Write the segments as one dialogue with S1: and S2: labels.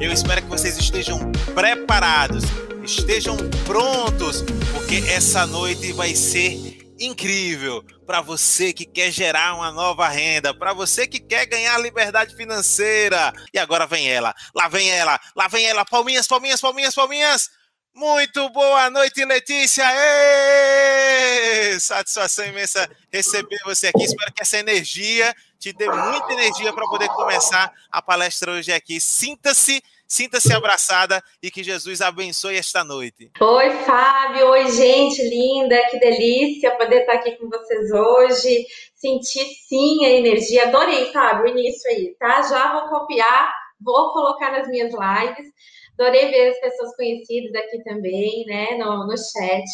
S1: Eu espero que vocês estejam preparados, estejam prontos, porque essa noite vai ser incrível para você que quer gerar uma nova renda, para você que quer ganhar liberdade financeira. E agora vem ela, lá vem ela, lá vem ela, palminhas, palminhas, palminhas, palminhas. Muito boa noite, Letícia! Satisfação imensa receber você aqui. Espero que essa energia te dê muita energia para poder começar a palestra hoje aqui. Sinta-se Sinta-se abraçada e que Jesus abençoe esta noite.
S2: Oi, Fábio. Oi, gente linda. Que delícia poder estar aqui com vocês hoje. Sentir sim a energia. Adorei, Fábio, o início aí, tá? Já vou copiar, vou colocar nas minhas lives. Adorei ver as pessoas conhecidas aqui também, né, no, no chat.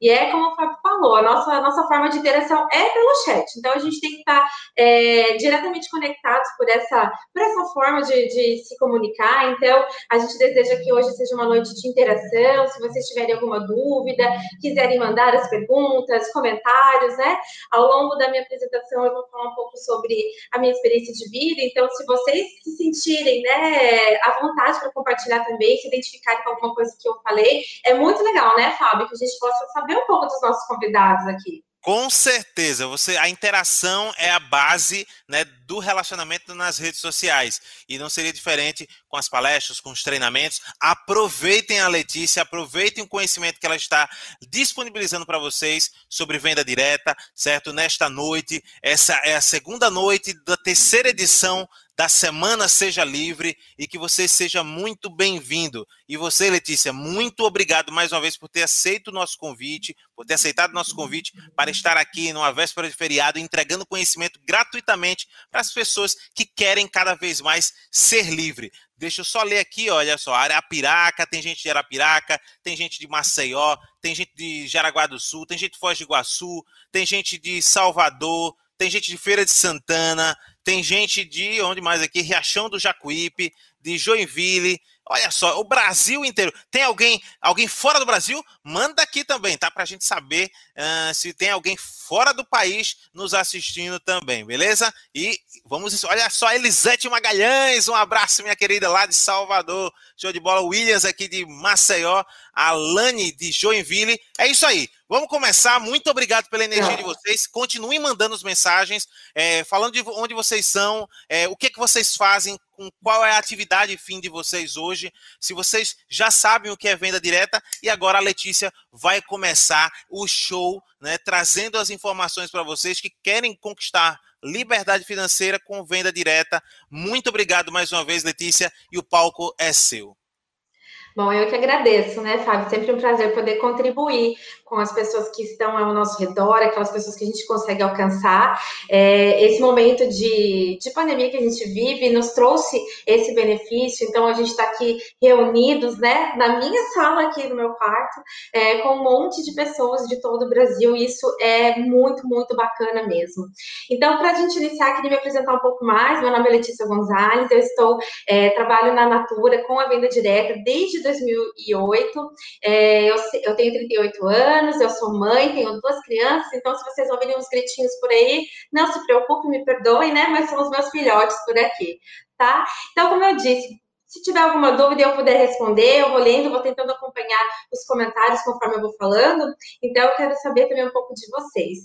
S2: E é como o Fábio falou, a nossa, a nossa forma de interação é pelo chat. Então, a gente tem que estar é, diretamente conectados por essa, por essa forma de, de se comunicar. Então, a gente deseja que hoje seja uma noite de interação. Se vocês tiverem alguma dúvida, quiserem mandar as perguntas, comentários, né? Ao longo da minha apresentação, eu vou falar um pouco sobre a minha experiência de vida. Então, se vocês se sentirem, né, à vontade para compartilhar também, se identificarem com alguma coisa que eu falei. É muito legal, né, Fábio, que a gente possa saber um pouco dos nossos convidados aqui.
S1: Com certeza, você a interação é a base né, do relacionamento nas redes sociais. E não seria diferente com as palestras, com os treinamentos. Aproveitem a Letícia, aproveitem o conhecimento que ela está disponibilizando para vocês sobre venda direta, certo? Nesta noite, essa é a segunda noite da terceira edição da semana Seja Livre e que você seja muito bem-vindo. E você, Letícia, muito obrigado mais uma vez por ter aceito o nosso convite, por ter aceitado o nosso convite para estar aqui numa véspera de feriado, entregando conhecimento gratuitamente para as pessoas que querem cada vez mais ser livre. Deixa eu só ler aqui, olha só, Arapiraca, tem gente de Arapiraca, tem gente de Maceió, tem gente de Jaraguá do Sul, tem gente de Foz de Iguaçu, tem gente de Salvador, tem gente de Feira de Santana, tem gente de onde mais aqui? Riachão do Jacuípe, de Joinville. Olha só, o Brasil inteiro. Tem alguém, alguém fora do Brasil? Manda aqui também, tá? Para a gente saber uh, se tem alguém fora do país nos assistindo também, beleza? E vamos, olha só, Elisete Magalhães, um abraço, minha querida, lá de Salvador. Show de bola. Williams aqui de Maceió. Alane de Joinville. É isso aí. Vamos começar. Muito obrigado pela energia de vocês. Continuem mandando as mensagens, é, falando de onde vocês são, é, o que, que vocês fazem, com qual é a atividade fim de vocês hoje. Se vocês já sabem o que é venda direta, e agora a Letícia vai começar o show, né, trazendo as informações para vocês que querem conquistar liberdade financeira com venda direta. Muito obrigado mais uma vez, Letícia, e o palco é seu.
S2: Bom, eu que agradeço, né, Fábio? Sempre um prazer poder contribuir com as pessoas que estão ao nosso redor, aquelas pessoas que a gente consegue alcançar. É, esse momento de, de pandemia que a gente vive nos trouxe esse benefício, então a gente está aqui reunidos, né, na minha sala aqui no meu quarto, é, com um monte de pessoas de todo o Brasil, e isso é muito, muito bacana mesmo. Então, para a gente iniciar, queria me apresentar um pouco mais. Meu nome é Letícia Gonzalez, eu estou, é, trabalho na Natura com a venda direta desde 2008. É, eu, eu tenho 38 anos, eu sou mãe, tenho duas crianças, então se vocês ouvirem uns gritinhos por aí, não se preocupem, me perdoem, né? Mas são os meus filhotes por aqui, tá? Então, como eu disse, se tiver alguma dúvida eu puder responder, eu vou lendo, vou tentando acompanhar os comentários conforme eu vou falando. Então, eu quero saber também um pouco de vocês.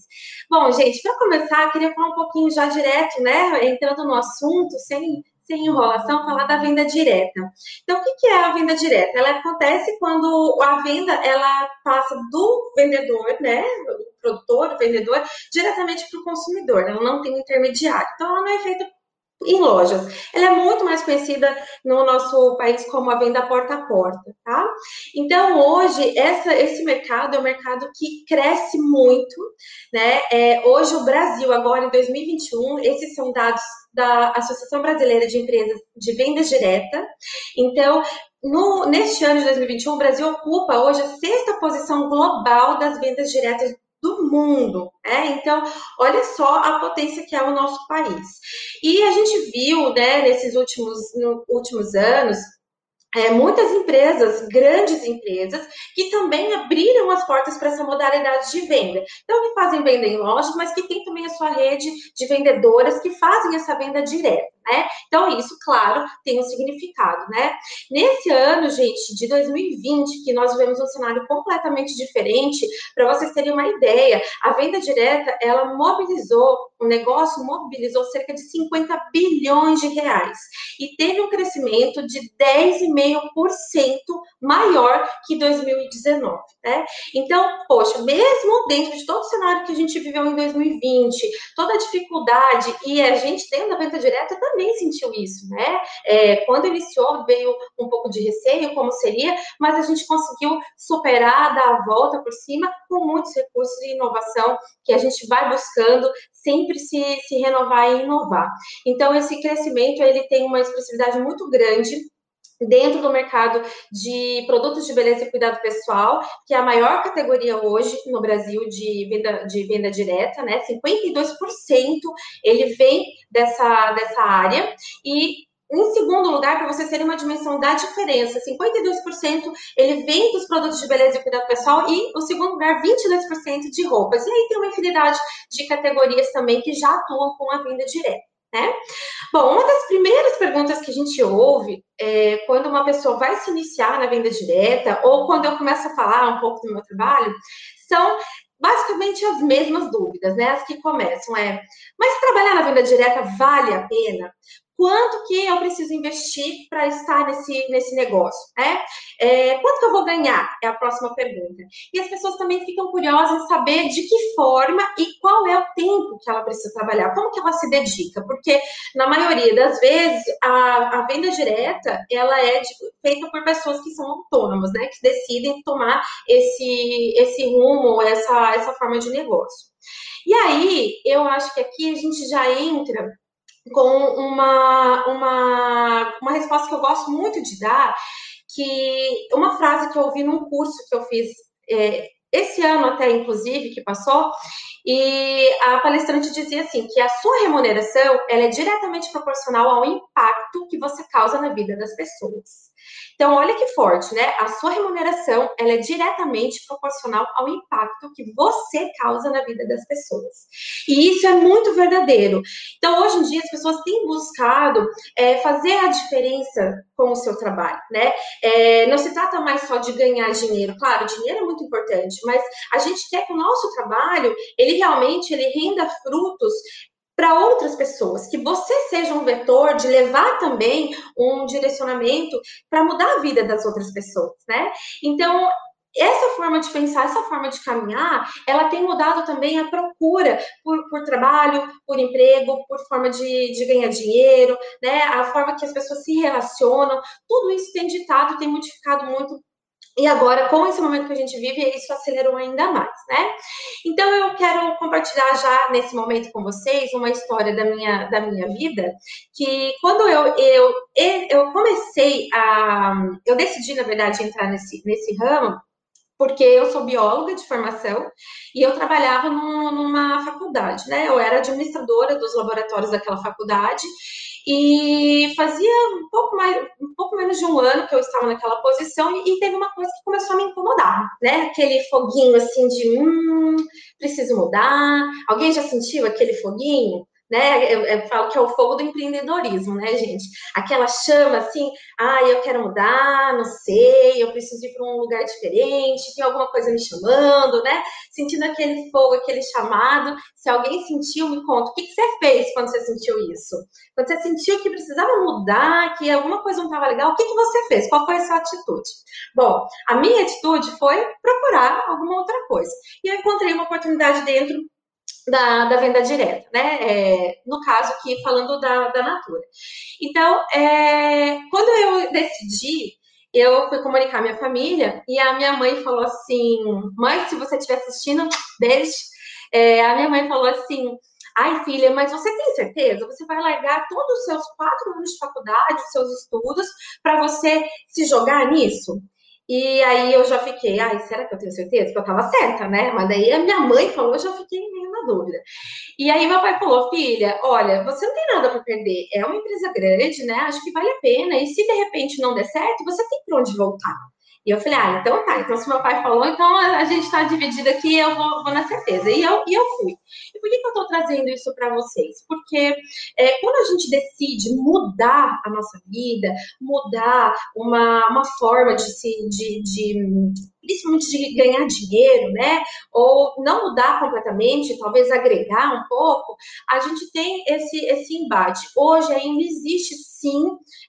S2: Bom, gente, para começar, queria falar um pouquinho já direto, né? Entrando no assunto, sem sem enrolação, falar da venda direta. Então, o que é a venda direta? Ela acontece quando a venda ela passa do vendedor, né, produtor, vendedor, diretamente para o consumidor. Ela não tem intermediário. Então, ela não é feita em lojas. Ela é muito mais conhecida no nosso país como a venda porta a porta, tá? Então, hoje, essa, esse mercado é um mercado que cresce muito, né? É, hoje, o Brasil, agora em 2021, esses são dados da Associação Brasileira de Empresas de Vendas Direta. Então, no, neste ano de 2021, o Brasil ocupa hoje a sexta posição global das vendas diretas do mundo. Né? Então, olha só a potência que é o nosso país. E a gente viu, né, nesses últimos, últimos anos, é, muitas empresas, grandes empresas, que também abriram as portas para essa modalidade de venda. Então, que fazem venda em loja, mas que tem também a sua rede de vendedoras que fazem essa venda direta. Né? Então, isso, claro, tem um significado, né? Nesse ano, gente, de 2020, que nós vivemos um cenário completamente diferente, para vocês terem uma ideia, a venda direta, ela mobilizou, o negócio mobilizou cerca de 50 bilhões de reais e teve um crescimento de 10,5% maior que 2019, né? Então, poxa, mesmo dentro de todo o cenário que a gente viveu em 2020, toda a dificuldade, e a gente dentro da venda direta também sentiu isso, né? É, quando iniciou, veio um pouco de receio, como seria, mas a gente conseguiu superar, dar a volta por cima com muitos recursos de inovação que a gente vai buscando sempre se, se renovar e inovar. Então, esse crescimento, ele tem uma expressividade muito grande dentro do mercado de produtos de beleza e cuidado pessoal, que é a maior categoria hoje no Brasil de venda, de venda direta, né? 52% ele vem dessa, dessa área e em segundo lugar, para vocês terem uma dimensão da diferença, 52% ele vem dos produtos de beleza e cuidado pessoal e o segundo lugar, 22% de roupas. E aí tem uma infinidade de categorias também que já atuam com a venda direta. Né? Bom, uma das primeiras perguntas que a gente ouve é, quando uma pessoa vai se iniciar na venda direta ou quando eu começo a falar um pouco do meu trabalho são basicamente as mesmas dúvidas, né? As que começam é: mas trabalhar na venda direta vale a pena? Quanto que eu preciso investir para estar nesse, nesse negócio, né? É, quanto que eu vou ganhar? É a próxima pergunta. E as pessoas também ficam curiosas em saber de que forma e qual é o tempo que ela precisa trabalhar, como que ela se dedica, porque na maioria das vezes a, a venda direta ela é de, feita por pessoas que são autônomas, né? Que decidem tomar esse, esse rumo, essa, essa forma de negócio. E aí, eu acho que aqui a gente já entra com uma, uma, uma resposta que eu gosto muito de dar, que uma frase que eu ouvi num curso que eu fiz é, esse ano até, inclusive, que passou, e a palestrante dizia assim, que a sua remuneração, ela é diretamente proporcional ao impacto que você causa na vida das pessoas. Então, olha que forte, né? A sua remuneração, ela é diretamente proporcional ao impacto que você causa na vida das pessoas. E isso é muito verdadeiro. Então, hoje em dia, as pessoas têm buscado é, fazer a diferença com o seu trabalho, né? É, não se trata mais só de ganhar dinheiro. Claro, dinheiro é muito importante, mas a gente quer que o nosso trabalho, ele realmente, ele renda frutos para outras pessoas, que você seja um vetor de levar também um direcionamento para mudar a vida das outras pessoas, né? Então, essa forma de pensar, essa forma de caminhar, ela tem mudado também a procura por, por trabalho, por emprego, por forma de, de, ganhar dinheiro, né? A forma que as pessoas se relacionam, tudo isso tem ditado, tem modificado muito e agora, com esse momento que a gente vive, isso acelerou ainda mais, né? Então, eu quero compartilhar já nesse momento com vocês uma história da minha, da minha vida, que quando eu, eu, eu comecei a. Eu decidi, na verdade, entrar nesse, nesse ramo, porque eu sou bióloga de formação e eu trabalhava num, numa faculdade, né? Eu era administradora dos laboratórios daquela faculdade e fazia um pouco mais, um pouco menos de um ano que eu estava naquela posição e, teve uma coisa que começou a me incomodar, né? Aquele foguinho assim de hum, preciso mudar. Alguém já sentiu aquele foguinho? Né? Eu, eu, falo que é o fogo do empreendedorismo, né, gente? Aquela chama assim, ah, eu quero mudar, não sei, eu preciso ir para um lugar diferente, tem alguma coisa me chamando, né? Sentindo aquele fogo, aquele chamado. Se alguém sentiu, me conta, o que, que você fez quando você sentiu isso? Quando você sentiu que precisava mudar, que alguma coisa não estava legal, o que, que você fez? Qual foi a sua atitude? Bom, a minha atitude foi procurar alguma outra coisa. E eu encontrei uma oportunidade dentro da, da venda direta, né? É, no caso aqui, falando da, da Natura. Então, é, quando eu decidi, eu fui comunicar à minha família e a minha mãe falou assim: mãe, se você estiver assistindo, beijo. É, a minha mãe falou assim: ai, filha, mas você tem certeza? Você vai largar todos os seus quatro anos de faculdade, seus estudos, para você se jogar nisso? E aí eu já fiquei, ai, será que eu tenho certeza? Que eu tava certa, né? Mas daí a minha mãe falou, eu já fiquei meio na dúvida. E aí meu pai falou, filha, olha, você não tem nada para perder. É uma empresa grande, né? Acho que vale a pena. E se de repente não der certo, você tem para onde voltar. E eu falei, ah, então tá. Então, se meu pai falou, então a gente está dividido aqui, eu vou, vou, na certeza. E eu, e eu fui. E por que, que eu estou trazendo isso para vocês? Porque é, quando a gente decide mudar a nossa vida, mudar uma, uma forma de se. De, de, principalmente de ganhar dinheiro, né? Ou não mudar completamente, talvez agregar um pouco, a gente tem esse, esse embate. Hoje ainda existe sim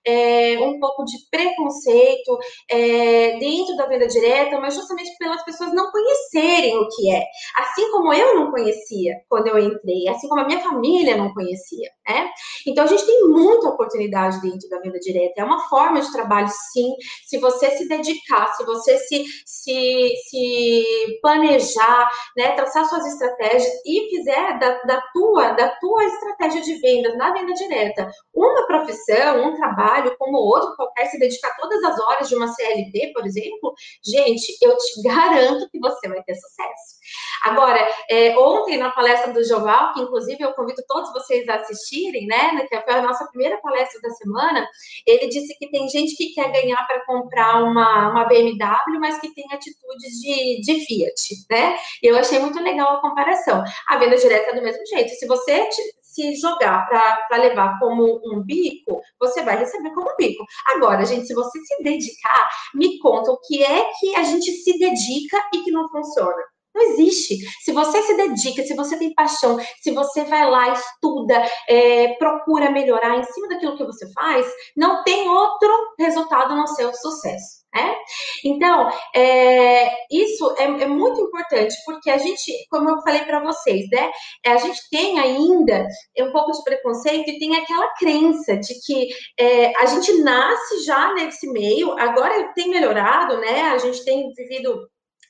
S2: é, um pouco de preconceito é, dentro da venda direta, mas justamente pelas pessoas não conhecerem o que é. Assim como eu não conhecia quando eu entrei, assim como a minha família não conhecia, né? Então a gente tem muita oportunidade dentro da venda direta. É uma forma de trabalho, sim, se você se dedicar, se você se, se, se planejar, né, traçar suas estratégias e fizer da, da, tua, da tua estratégia de vendas na venda direta uma profissão, um trabalho como outro qualquer, se dedicar todas as horas de uma CLT, por exemplo, gente, eu te garanto que você vai ter sucesso. Agora, é, ontem na palestra do Joval, que inclusive eu convido todos vocês a assistirem, né, que foi a nossa primeira palestra da semana, ele disse que tem gente que quer ganhar para comprar uma, uma BMW, mas que tem atitudes de, de Fiat, né? Eu achei muito legal a comparação. A venda direta é do mesmo jeito. Se você se jogar para levar como um bico, você vai receber como um bico. Agora, gente, se você se dedicar, me conta o que é que a gente se dedica e que não funciona. Não existe. Se você se dedica, se você tem paixão, se você vai lá, estuda, é, procura melhorar em cima daquilo que você faz, não tem outro resultado no seu sucesso. Né? Então, é, isso é, é, muito importante, porque a gente, como eu falei para vocês, né, a gente tem ainda um pouco de preconceito e tem aquela crença de que é, a gente nasce já nesse meio, agora tem melhorado, né? A gente tem vivido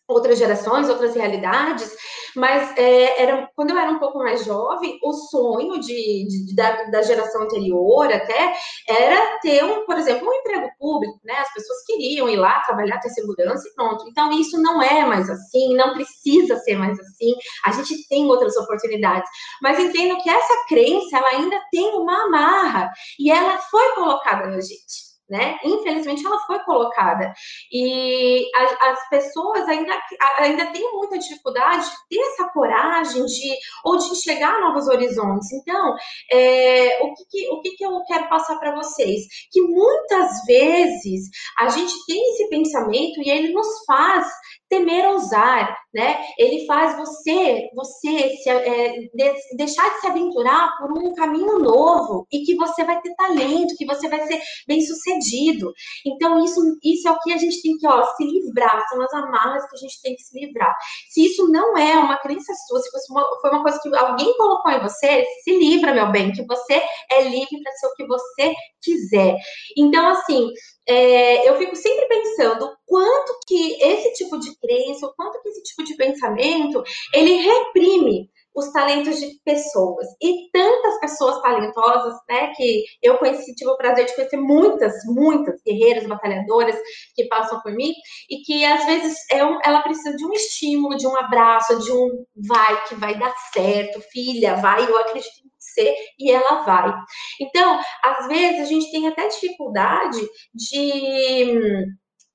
S2: outras gerações, outras realidades, mas é, era, quando eu era um pouco mais jovem, o sonho de, de da, da, geração anterior até era ter, um, por exemplo, um emprego público, né? As pessoas queriam ir lá trabalhar, ter segurança e pronto. Então, isso não é mais assim, não precisa ser mais assim, a gente tem outras oportunidades. Mas entendo que essa crença, ela ainda tem uma amarra, e ela foi colocada na gente né? Infelizmente ela foi colocada e as, as, pessoas ainda, ainda têm muita dificuldade de ter essa coragem de ou de enxergar novos horizontes. Então, é, o, que, que, o que, que eu quero passar para vocês? Que muitas vezes a gente tem esse pensamento e ele nos faz temer ousar, né? Ele faz você, você se, é, de, deixar de se aventurar por um caminho novo e que você vai ter talento, que você vai ser bem sucedido. Então isso, isso é o que a gente tem que ó, se livrar, são as amarras que a gente tem que se livrar. Se isso não é uma crença sua, se fosse uma, foi uma coisa que alguém colocou em você, se livra, meu bem, que você é livre para ser o que você quiser. Então assim é, eu fico sempre pensando quanto que esse tipo de crença, o quanto que esse tipo de pensamento, ele reprime os talentos de pessoas. E tantas pessoas talentosas, né, que eu conheci, tive o prazer de conhecer muitas, muitas guerreiras, batalhadoras que passam por mim, e que às vezes é um, ela precisa de um estímulo, de um abraço, de um vai, que vai dar certo, filha, vai, eu acredito em você e ela vai. Então, às vezes a gente tem até dificuldade de,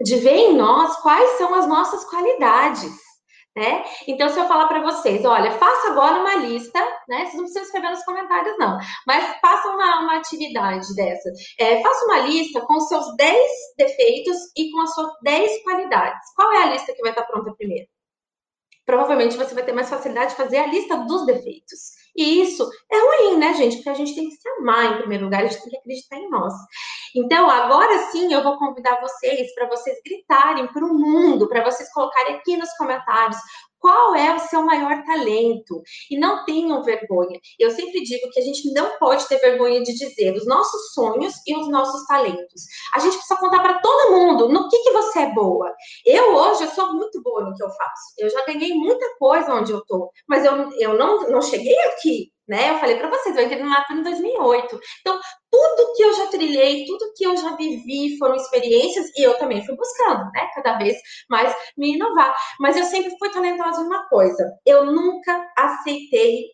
S2: de ver em nós quais são as nossas qualidades. Né? Então, se eu falar para vocês, olha, faça agora uma lista, né? Vocês não precisam escrever nos comentários, não, mas faça uma, uma atividade dessa. É, faça uma lista com seus 10 defeitos e com as suas 10 qualidades. Qual é a lista que vai estar pronta primeiro? Provavelmente você vai ter mais facilidade de fazer a lista dos defeitos. E isso é ruim, né, gente? Porque a gente tem que se amar em primeiro lugar, a gente tem que acreditar em nós. Então, agora sim, eu vou convidar vocês para vocês gritarem para o mundo, para vocês colocarem aqui nos comentários qual é o seu maior talento? E não tenham vergonha. Eu sempre digo que a gente não pode ter vergonha de dizer os nossos sonhos e os nossos talentos. A gente precisa contar para todo mundo no que, que você é boa. Eu hoje eu sou muito boa no que eu faço. Eu já ganhei muita coisa onde eu tô, mas eu, eu não, não cheguei aqui né? Eu falei para vocês, eu entrei no Natal em 2008. Então, tudo que eu já trilhei, tudo que eu já vivi foram experiências e eu também fui buscando, né? Cada vez mais me inovar. Mas eu sempre fui talentosa em uma coisa. Eu nunca aceitei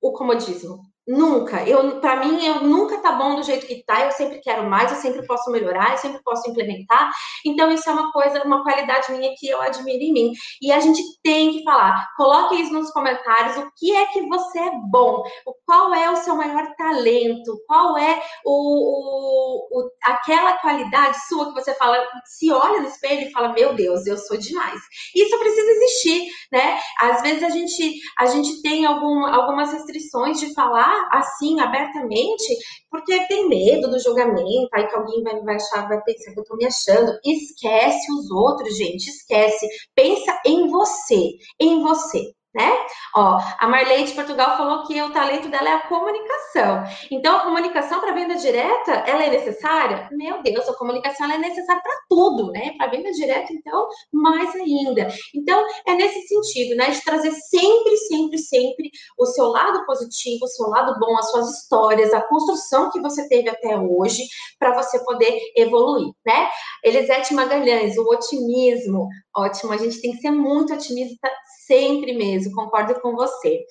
S2: o comodismo. Nunca. Eu, para mim, eu nunca tá bom do jeito que tá. Eu sempre quero mais, eu sempre posso melhorar, eu sempre posso implementar. Então, isso é uma coisa, uma qualidade minha que eu admiro em mim. E a gente tem que falar. Coloque isso nos comentários. O que é que você é bom? Qual é o seu maior talento? Qual é o, o, o aquela qualidade sua que você fala, se olha no espelho e fala, meu Deus, eu sou demais. Isso precisa existir, né? Às vezes a gente, a gente tem algum, algumas restrições de falar assim, abertamente, porque tem medo do julgamento, aí que alguém vai, vai achar, vai pensar que eu tô me achando. Esquece os outros, gente, esquece. Pensa em você, em você né? Ó, a Marlene de Portugal falou que o talento dela é a comunicação. Então, a comunicação para venda direta, ela é necessária? Meu Deus, a comunicação é necessária para tudo, né? Para venda direta, então, mais ainda. Então, é nesse sentido, né? De trazer sempre, sempre, sempre o seu lado positivo, o seu lado bom, as suas histórias, a construção que você teve até hoje, para você poder evoluir, né? Elisete Magalhães, o otimismo. Ótimo, a gente tem que ser muito otimista sempre mesmo, concordo com você.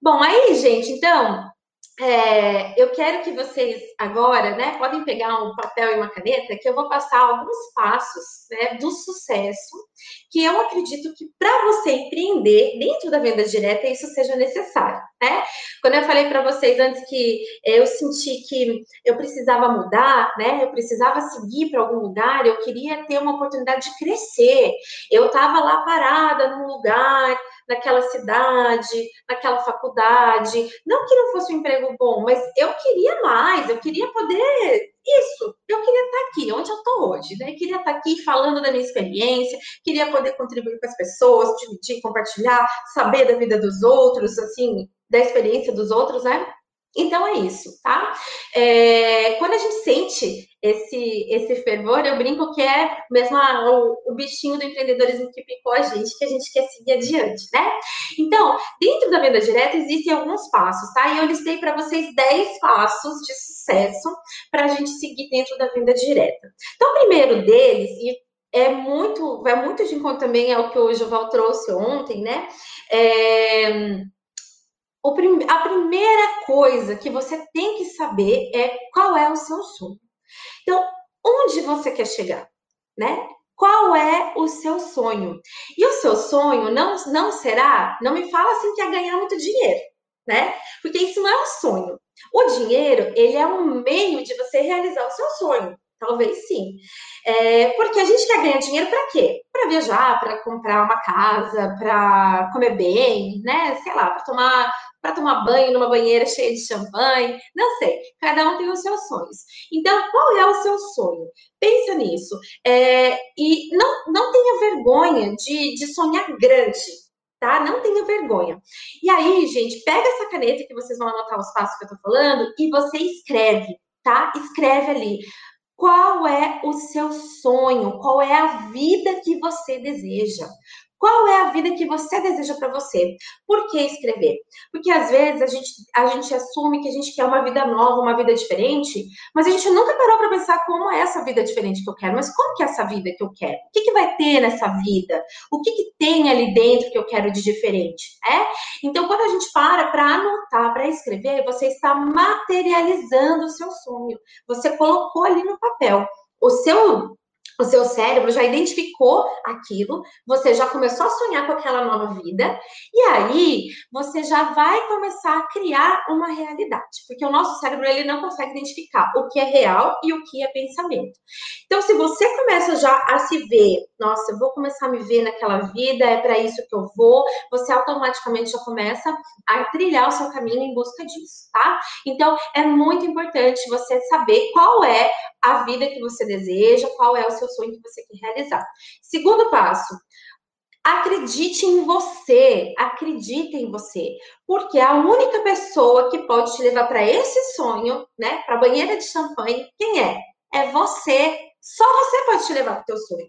S2: Bom, aí, gente, então, é, eu quero que vocês agora, né, podem pegar um papel e uma caneta, que eu vou passar alguns passos, né, do sucesso, que eu acredito que para você empreender dentro da venda direta isso seja necessário, né? Quando eu falei para vocês antes que eu senti que eu precisava mudar, né, eu precisava seguir para algum lugar, eu queria ter uma oportunidade de crescer. Eu estava lá parada num lugar naquela cidade, naquela faculdade. Não que não fosse um emprego bom, mas eu queria mais, eu queria poder isso. Eu queria aqui, onde eu estou hoje, né? Queria estar aqui falando da minha experiência, queria poder contribuir com as pessoas, dividir, compartilhar, saber da vida dos outros, assim, da experiência dos outros, né? Então é isso, tá? É, quando a gente sente esse, esse fervor, eu brinco que é mesmo a, o, o, bichinho do empreendedorismo que picou a gente, que a gente quer seguir adiante, né? Então, dentro da venda direta existem alguns passos, tá? E eu listei para vocês 10 passos de sucesso para a gente seguir dentro da venda direta. Então, o primeiro deles, e é muito, vai muito de encontro também ao que o Joval trouxe ontem, né? É, a primeira coisa que você tem que saber é qual é o seu sonho. Então, onde você quer chegar, né? Qual é o seu sonho? E o seu sonho não, não será, não me fala assim que é ganhar muito dinheiro, né? Porque isso não é um sonho. O dinheiro, ele é um meio de você realizar o seu sonho. Talvez sim. É, porque a gente quer ganhar dinheiro para quê? Para viajar, para comprar uma casa, para comer bem, né? Sei lá, para tomar para tomar banho numa banheira cheia de champanhe, não sei. Cada um tem os seus sonhos. Então, qual é o seu sonho? Pensa nisso. É, e não, não tenha vergonha de, de sonhar grande, tá? Não tenha vergonha. E aí, gente, pega essa caneta que vocês vão anotar os passos que eu tô falando e você escreve, tá? Escreve ali. Qual é o seu sonho? Qual é a vida que você deseja? Qual é a vida que você deseja para você? Por que escrever? Porque às vezes a gente, a gente assume que a gente quer uma vida nova, uma vida diferente, mas a gente nunca parou para pensar como é essa vida diferente que eu quero. Mas como que é essa vida que eu quero? O que, que vai ter nessa vida? O que, que tem ali dentro que eu quero de diferente? É? Então, quando a gente para para anotar, para escrever, você está materializando o seu sonho. Você colocou ali no papel. O seu o seu cérebro já identificou aquilo, você já começou a sonhar com aquela nova vida, e aí você já vai começar a criar uma realidade, porque o nosso cérebro ele não consegue identificar o que é real e o que é pensamento. Então, se você começa já a se ver, nossa, eu vou começar a me ver naquela vida, é para isso que eu vou, você automaticamente já começa a trilhar o seu caminho em busca disso, tá? Então, é muito importante você saber qual é a vida que você deseja, qual é o seu sonho que você quer realizar. Segundo passo, acredite em você, acredite em você, porque a única pessoa que pode te levar para esse sonho, né, para a banheira de champanhe, quem é? É você. Só você pode te levar para o teu sonho.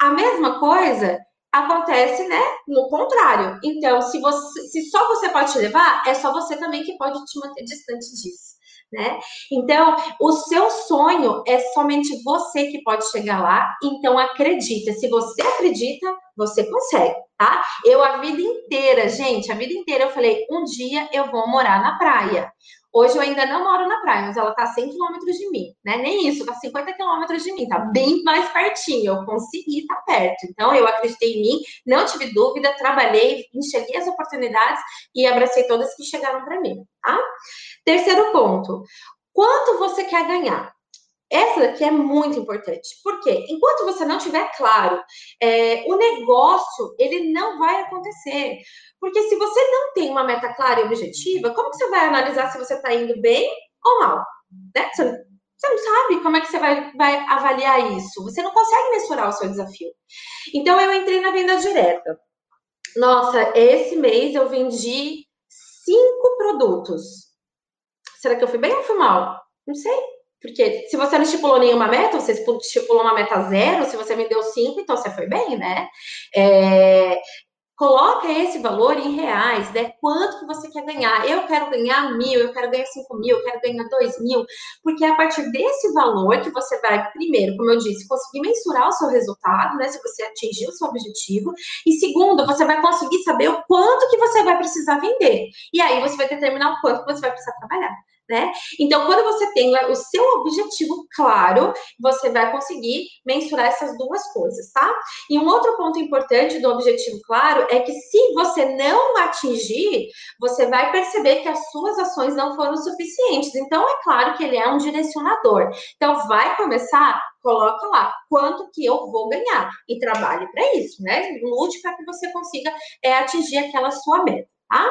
S2: A mesma coisa acontece, né, no contrário. Então, se você, se só você pode te levar, é só você também que pode te manter distante disso né? Então, o seu sonho é somente você que pode chegar lá. Então, acredita. Se você acredita, você consegue, tá? Eu a vida inteira, gente, a vida inteira eu falei, um dia eu vou morar na praia. Hoje eu ainda não moro na praia, mas ela tá a 100 quilômetros de mim, né? Nem isso, tá 50 quilômetros de mim, tá bem mais pertinho. Eu consegui tá perto. Então, eu acreditei em mim, não tive dúvida, trabalhei, enxerguei as oportunidades e abracei todas que chegaram para mim, tá? Terceiro ponto. Quanto você quer ganhar? Essa daqui é muito importante. Por quê? Enquanto você não tiver claro, é, o negócio, ele não vai acontecer. Porque se você não tem uma meta clara e objetiva, como que você vai analisar se você está indo bem ou mal? Né? Você, você, não sabe como é que você vai, vai avaliar isso. Você não consegue mensurar o seu desafio. Então, eu entrei na venda direta. Nossa, esse mês eu vendi cinco produtos. Será que eu fui bem ou fui mal? Não sei. Porque se você não estipulou nenhuma meta, você estipulou uma meta zero, se você me deu cinco, então você foi bem, né? É, coloca esse valor em reais, né? Quanto que você quer ganhar? Eu quero ganhar mil, eu quero ganhar cinco mil, eu quero ganhar dois mil, porque é a partir desse valor que você vai, primeiro, como eu disse, conseguir mensurar o seu resultado, né? Se você atingir o seu objetivo, e segundo, você vai conseguir saber o quanto que você vai precisar vender. E aí você vai determinar o quanto que você vai precisar trabalhar né? Então, quando você tem o seu objetivo claro, você vai conseguir mensurar essas duas coisas, tá? E um outro ponto importante do objetivo claro é que se você não atingir, você vai perceber que as suas ações não foram suficientes. Então, é claro que ele é um direcionador. Então, vai começar coloca lá quanto que eu vou ganhar e trabalhe para isso, né? Lute para que você consiga é, atingir aquela sua meta. Tá?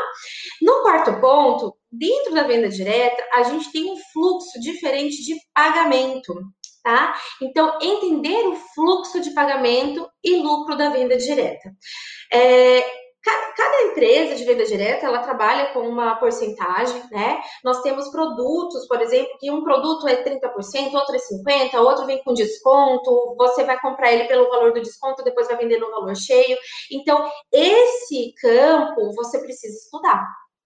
S2: No quarto ponto, dentro da venda direta, a gente tem um fluxo diferente de pagamento, tá? Então, entender o fluxo de pagamento e lucro da venda direta. É, Cada empresa de venda direta, ela trabalha com uma porcentagem, né? Nós temos produtos, por exemplo, que um produto é 30%, outro é 50%, outro vem com desconto, você vai comprar ele pelo valor do desconto, depois vai vender no valor cheio. Então, esse campo você precisa estudar.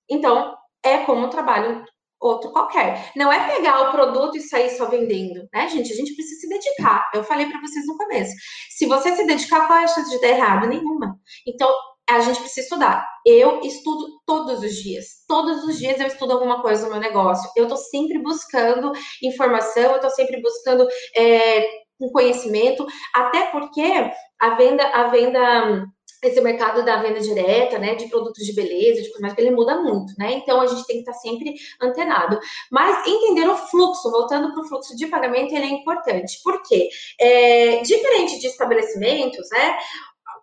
S2: Então, é como um trabalho outro qualquer. Não é pegar o produto e sair só vendendo, né, gente? A gente precisa se dedicar. Eu falei para vocês no começo. Se você se dedicar, qual é a chance de dar errado? Nenhuma. Então, a gente precisa estudar. Eu estudo todos os dias. Todos os dias eu estudo alguma coisa no meu negócio. Eu estou sempre buscando informação, eu estou sempre buscando é, um conhecimento, até porque a venda, a venda, esse mercado da venda direta, né, de produtos de beleza, de cosméticos, ele muda muito, né? Então a gente tem que estar sempre antenado. Mas entender o fluxo, voltando para o fluxo de pagamento, ele é importante. Por quê? É, diferente de estabelecimentos, né?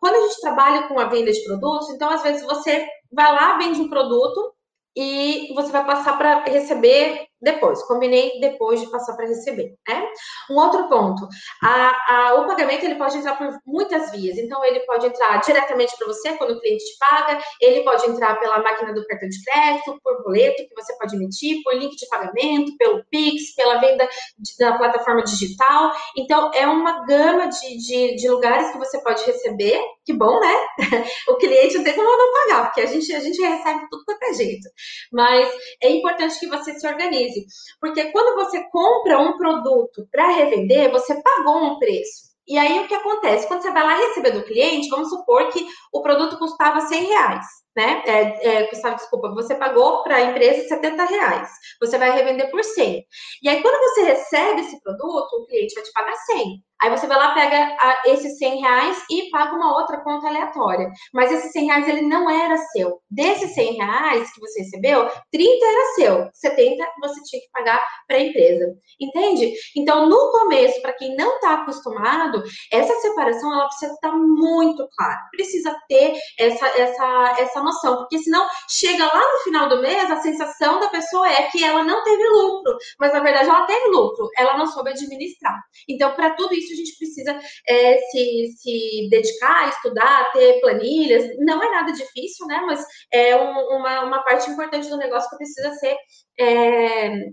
S2: Quando a gente trabalha com a venda de produtos, então às vezes você vai lá, vende um produto e você vai passar para receber depois, combinei depois de passar para receber, né? Um outro ponto, a, a, o pagamento ele pode entrar por muitas vias, então ele pode entrar diretamente para você quando o cliente te paga, ele pode entrar pela máquina do cartão de crédito, por boleto que você pode emitir, por link de pagamento, pelo Pix, pela venda de, da plataforma digital, então é uma gama de, de, de lugares que você pode receber, que bom, né? o cliente não tem como não pagar, porque a gente, a gente recebe tudo quanto é jeito, mas é importante que você se organize, crise. Porque quando você compra um produto para revender, você pagou um preço. E aí o que acontece? Quando você vai lá receber do cliente, vamos supor que o produto custava 100 reais né? É, é, Gustavo, desculpa, você pagou para a empresa 70 reais, você vai revender por 100. E aí, quando você recebe esse produto, o cliente vai te pagar 100. Aí você vai lá, pega a, esses 100 reais e paga uma outra conta aleatória. Mas esses 100 reais, ele não era seu. Desses 100 reais que você recebeu, 30 era seu, 70 você tinha que pagar para a empresa. Entende? Então, no começo, para quem não está acostumado, essa separação, ela precisa estar tá muito clara. Precisa ter essa, essa, essa noção, porque senão chega lá no final do mês, a sensação da pessoa é que ela não teve lucro, mas na verdade ela teve lucro, ela não soube administrar. Então, para tudo isso, a gente precisa é, se, se dedicar, estudar, ter planilhas. Não é nada difícil, né? Mas é um, uma, uma parte importante do negócio que precisa ser, é,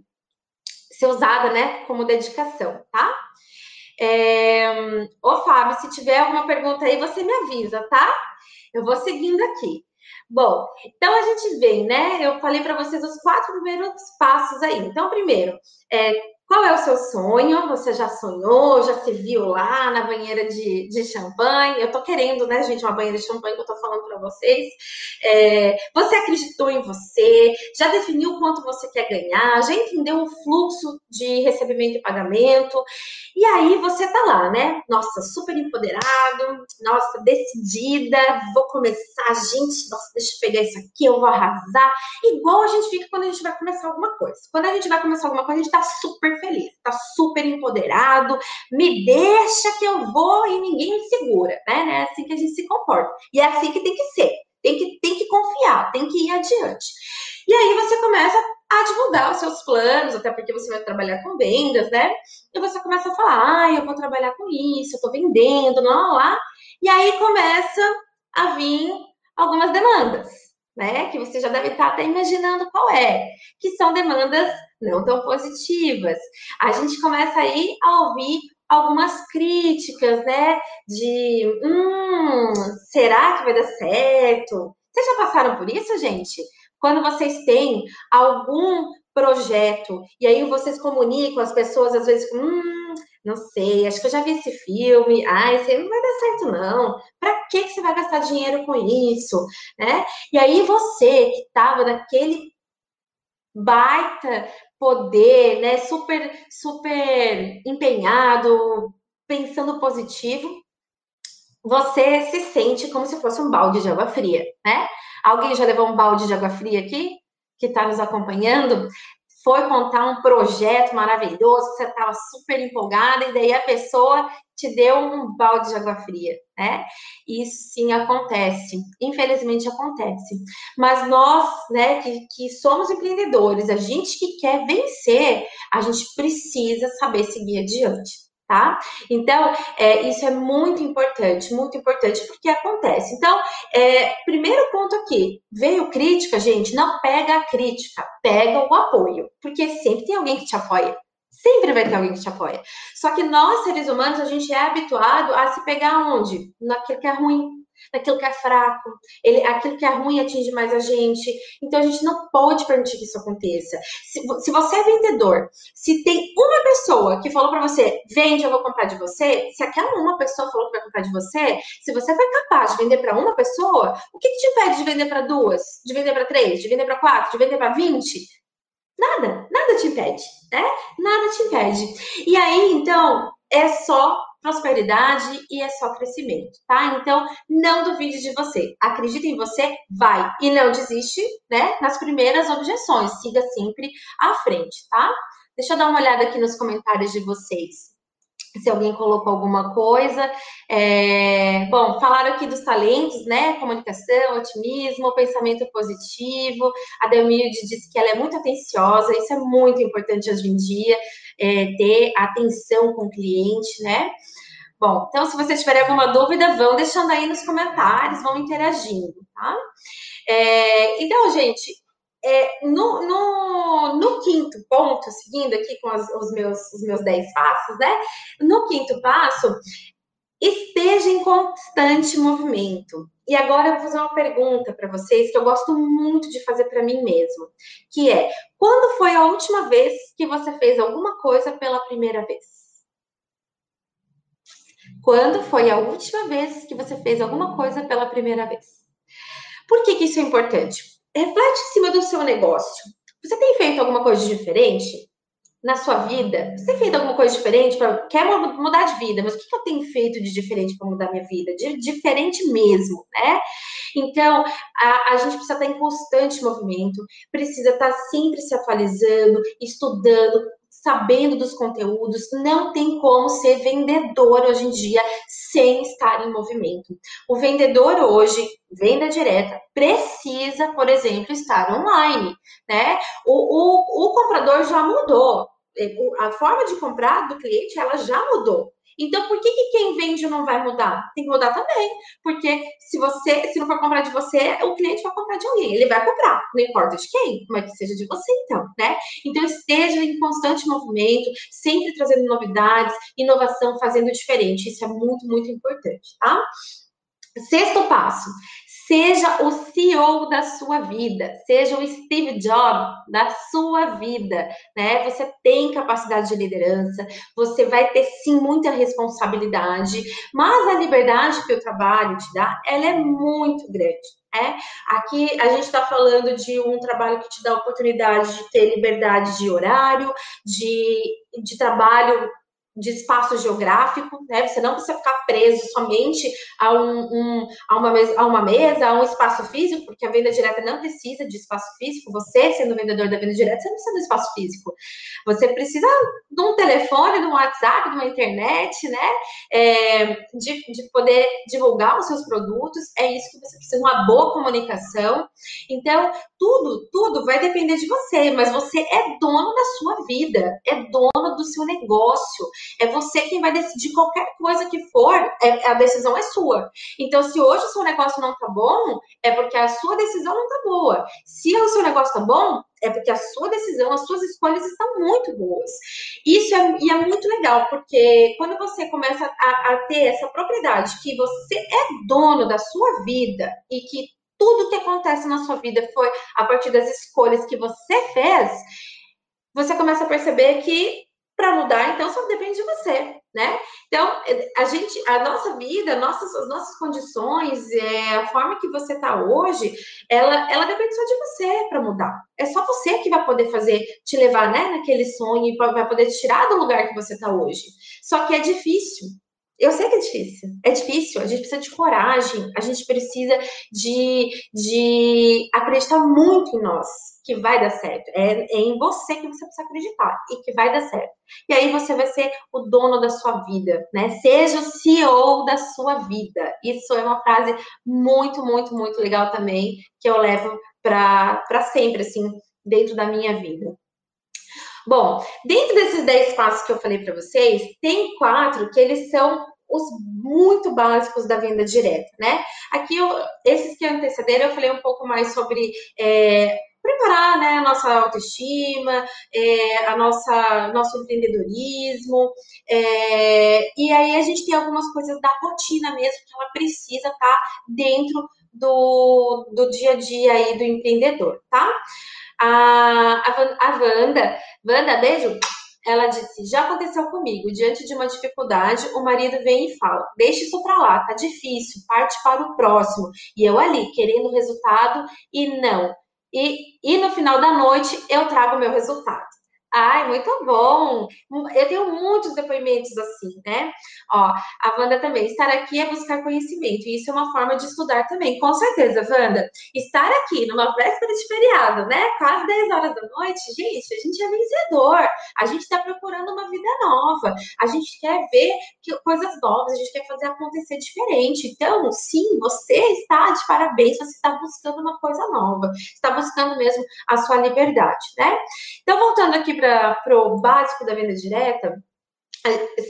S2: ser usada, né? Como dedicação, tá? É... Ô, Fábio, se tiver alguma pergunta aí, você me avisa, tá? Eu vou seguindo aqui. Bom, então a gente vem, né? Eu falei para vocês os quatro primeiros passos aí. Então, primeiro, é, qual é o seu sonho? Você já sonhou? Já se viu lá na banheira de, de champanhe? Eu tô querendo, né, gente, uma banheira de champanhe que eu tô falando para vocês. É, você acreditou em você? Já definiu quanto você quer ganhar? Já entendeu o fluxo de recebimento e pagamento? E aí você tá lá, né? Nossa, super empoderado, nossa, decidida, vou começar, gente, nossa, deixa eu pegar isso aqui, eu vou arrasar. Igual a gente fica quando a gente vai começar alguma coisa. Quando a gente vai começar alguma coisa, a gente tá super feliz, tá super empoderado, me deixa que eu vou e ninguém me segura, né? É assim que a gente se comporta. E é assim que tem que ser. Tem que, tem que confiar, tem que ir adiante. E aí você começa a divulgar os seus planos, até porque você vai trabalhar com vendas, né? E você começa a falar, ah, eu vou trabalhar com isso, eu tô vendendo, não lá. E aí começa a vir algumas demandas, né? Que você já deve estar até imaginando qual é, que são demandas não tão positivas. A gente começa aí a ouvir algumas críticas, né? De hum, será que vai dar certo? Vocês já passaram por isso, gente? Quando vocês têm algum projeto e aí vocês comunicam as pessoas, às vezes, hum, não sei, acho que eu já vi esse filme, ah, esse não vai dar certo, não. Para que você vai gastar dinheiro com isso? Né? E aí você que estava naquele baita poder, né, super, super empenhado, pensando positivo, você se sente como se fosse um balde de água fria, né? Alguém já levou um balde de água fria aqui? Que está nos acompanhando? Foi contar um projeto maravilhoso, você estava super empolgada, e daí a pessoa te deu um balde de água fria, né? Isso sim acontece, infelizmente acontece. Mas nós, né, que, que somos empreendedores, a gente que quer vencer, a gente precisa saber seguir adiante tá? Então, é, isso é muito importante, muito importante, porque acontece. Então, é, primeiro ponto aqui, veio crítica, gente, não pega a crítica, pega o apoio, porque sempre tem alguém que te apoia. Sempre vai ter alguém que te apoia. Só que nós, seres humanos, a gente é habituado a se pegar onde? Naquilo que é ruim, naquilo que é fraco, ele, aquilo que é ruim atinge mais a gente. Então a gente não pode permitir que isso aconteça. Se, se você é vendedor, se tem uma pessoa que falou para você, vende, eu vou comprar de você, se aquela uma pessoa falou que vai comprar de você, se você foi capaz de vender para uma pessoa, o que, que te impede de vender para duas, de vender para três, de vender para quatro, de vender para vinte? Nada, nada te impede, né? Nada te impede. E aí, então, é só prosperidade e é só crescimento, tá? Então, não duvide de você. Acredita em você, vai. E não desiste, né? Nas primeiras objeções. Siga sempre à frente, tá? Deixa eu dar uma olhada aqui nos comentários de vocês. Se alguém colocou alguma coisa. É... Bom, falaram aqui dos talentos, né? Comunicação, otimismo, pensamento positivo. A Delmilde disse que ela é muito atenciosa, isso é muito importante hoje em dia é, ter atenção com o cliente, né? Bom, então se vocês tiverem alguma dúvida, vão deixando aí nos comentários, vão interagindo, tá? É, então, gente, é, no, no, no, quinto ponto, seguindo aqui com os, meus, os meus dez passos, né? No quinto passo, esteja em constante movimento. E agora eu vou fazer uma pergunta para vocês que eu gosto muito de fazer para mim mesmo, que é: quando foi a última vez que você fez alguma coisa pela primeira vez? Quando foi a última vez que você fez alguma coisa pela primeira vez? Por que, que isso é importante? Reflete em cima do seu negócio. Você tem feito alguma coisa diferente? na sua vida? Você tem feito alguma coisa diferente? Pra, quer mudar de vida, mas o que eu tenho feito de diferente para mudar minha vida? De diferente mesmo, né? Então, a, a gente precisa estar em constante movimento, precisa estar sempre se atualizando, estudando, sabendo dos conteúdos, não tem como ser vendedor hoje em dia sem estar em movimento. O vendedor hoje, venda direta, precisa, por exemplo, estar online, né? O, o, o comprador já mudou. É, a forma de comprar do cliente ela já mudou. Então, por que, que quem vende não vai mudar? Tem que mudar também. Porque se você, se não for comprar de você, o cliente vai comprar de alguém. Ele vai comprar, não importa de quem, mas que seja de você, então, né? Então, esteja em constante movimento, sempre trazendo novidades, inovação, fazendo diferente. Isso é muito, muito importante, tá? Sexto passo, Seja o CEO da sua vida, seja o Steve Jobs da sua vida, né? Você tem capacidade de liderança, você vai ter sim muita responsabilidade, mas a liberdade que o trabalho te dá, ela é muito grande. É, aqui a gente está falando de um trabalho que te dá a oportunidade de ter liberdade de horário, de, de trabalho de espaço geográfico, né? Você não precisa ficar preso somente a, um, um, a, uma mesa, a uma mesa, a um espaço físico, porque a venda direta não precisa de espaço físico. Você, sendo vendedor da venda direta, você não precisa de espaço físico. Você precisa de um telefone, de um WhatsApp, de uma internet, né? É, de, de poder divulgar os seus produtos. É isso que você precisa, uma boa comunicação. Então, tudo, tudo vai depender de você, mas você é dono da sua vida, é dono do seu negócio. É você quem vai decidir qualquer coisa que for, é, a decisão é sua. Então, se hoje o seu negócio não tá bom, é porque a sua decisão não tá boa. Se o seu negócio tá bom, é porque a sua decisão, as suas escolhas estão muito boas. Isso é, e é muito legal, porque quando você começa a, a ter essa propriedade que você é dono da sua vida e que tudo que acontece na sua vida foi a partir das escolhas que você fez, você começa a perceber que para mudar, então, só depende de você, né? Então, a gente, a nossa vida, nossas, as nossas condições, é, a forma que você está hoje, ela, ela depende só de você para mudar. É só você que vai poder fazer, te levar, né, naquele sonho e vai poder te tirar do lugar que você está hoje. Só que é difícil. Eu sei que é difícil. É difícil. A gente precisa de coragem. A gente precisa de, de acreditar muito em nós que vai dar certo. É, é, em você que você precisa acreditar e que vai dar certo. E aí você vai ser o dono da sua vida, né? Seja o CEO da sua vida. Isso é uma frase muito, muito, muito legal também, que eu levo para sempre, assim, dentro da minha vida. Bom, dentro desses 10 passos que eu falei para vocês, tem quatro que eles são os muito básicos da venda direta, né? Aqui, eu, esses que antecederam, eu falei um pouco mais sobre é, preparar né, a nossa autoestima, é, a nossa nosso empreendedorismo. É, e aí a gente tem algumas coisas da rotina mesmo que ela precisa estar tá dentro do, do dia a dia aí do empreendedor, tá? A, a, a Wanda, Wanda, beijo. Ela disse: Já aconteceu comigo. Diante de uma dificuldade, o marido vem e fala: Deixa isso pra lá, tá difícil, parte para o próximo. E eu ali, querendo o resultado, e não e, e no final da noite eu trago o meu resultado. Ai, muito bom! Eu tenho muitos depoimentos assim, né? Ó, a Wanda também. Estar aqui é buscar conhecimento. E isso é uma forma de estudar também. Com certeza, Wanda. Estar aqui numa véspera de feriado, né? Quase 10 horas da noite, gente, a gente é vencedor. A gente está procurando uma vida nova. A gente quer ver que, coisas novas. A gente quer fazer acontecer diferente. Então, sim, você está de parabéns. Você está buscando uma coisa nova. Está buscando mesmo a sua liberdade, né? Então, voltando aqui para o básico da venda direta,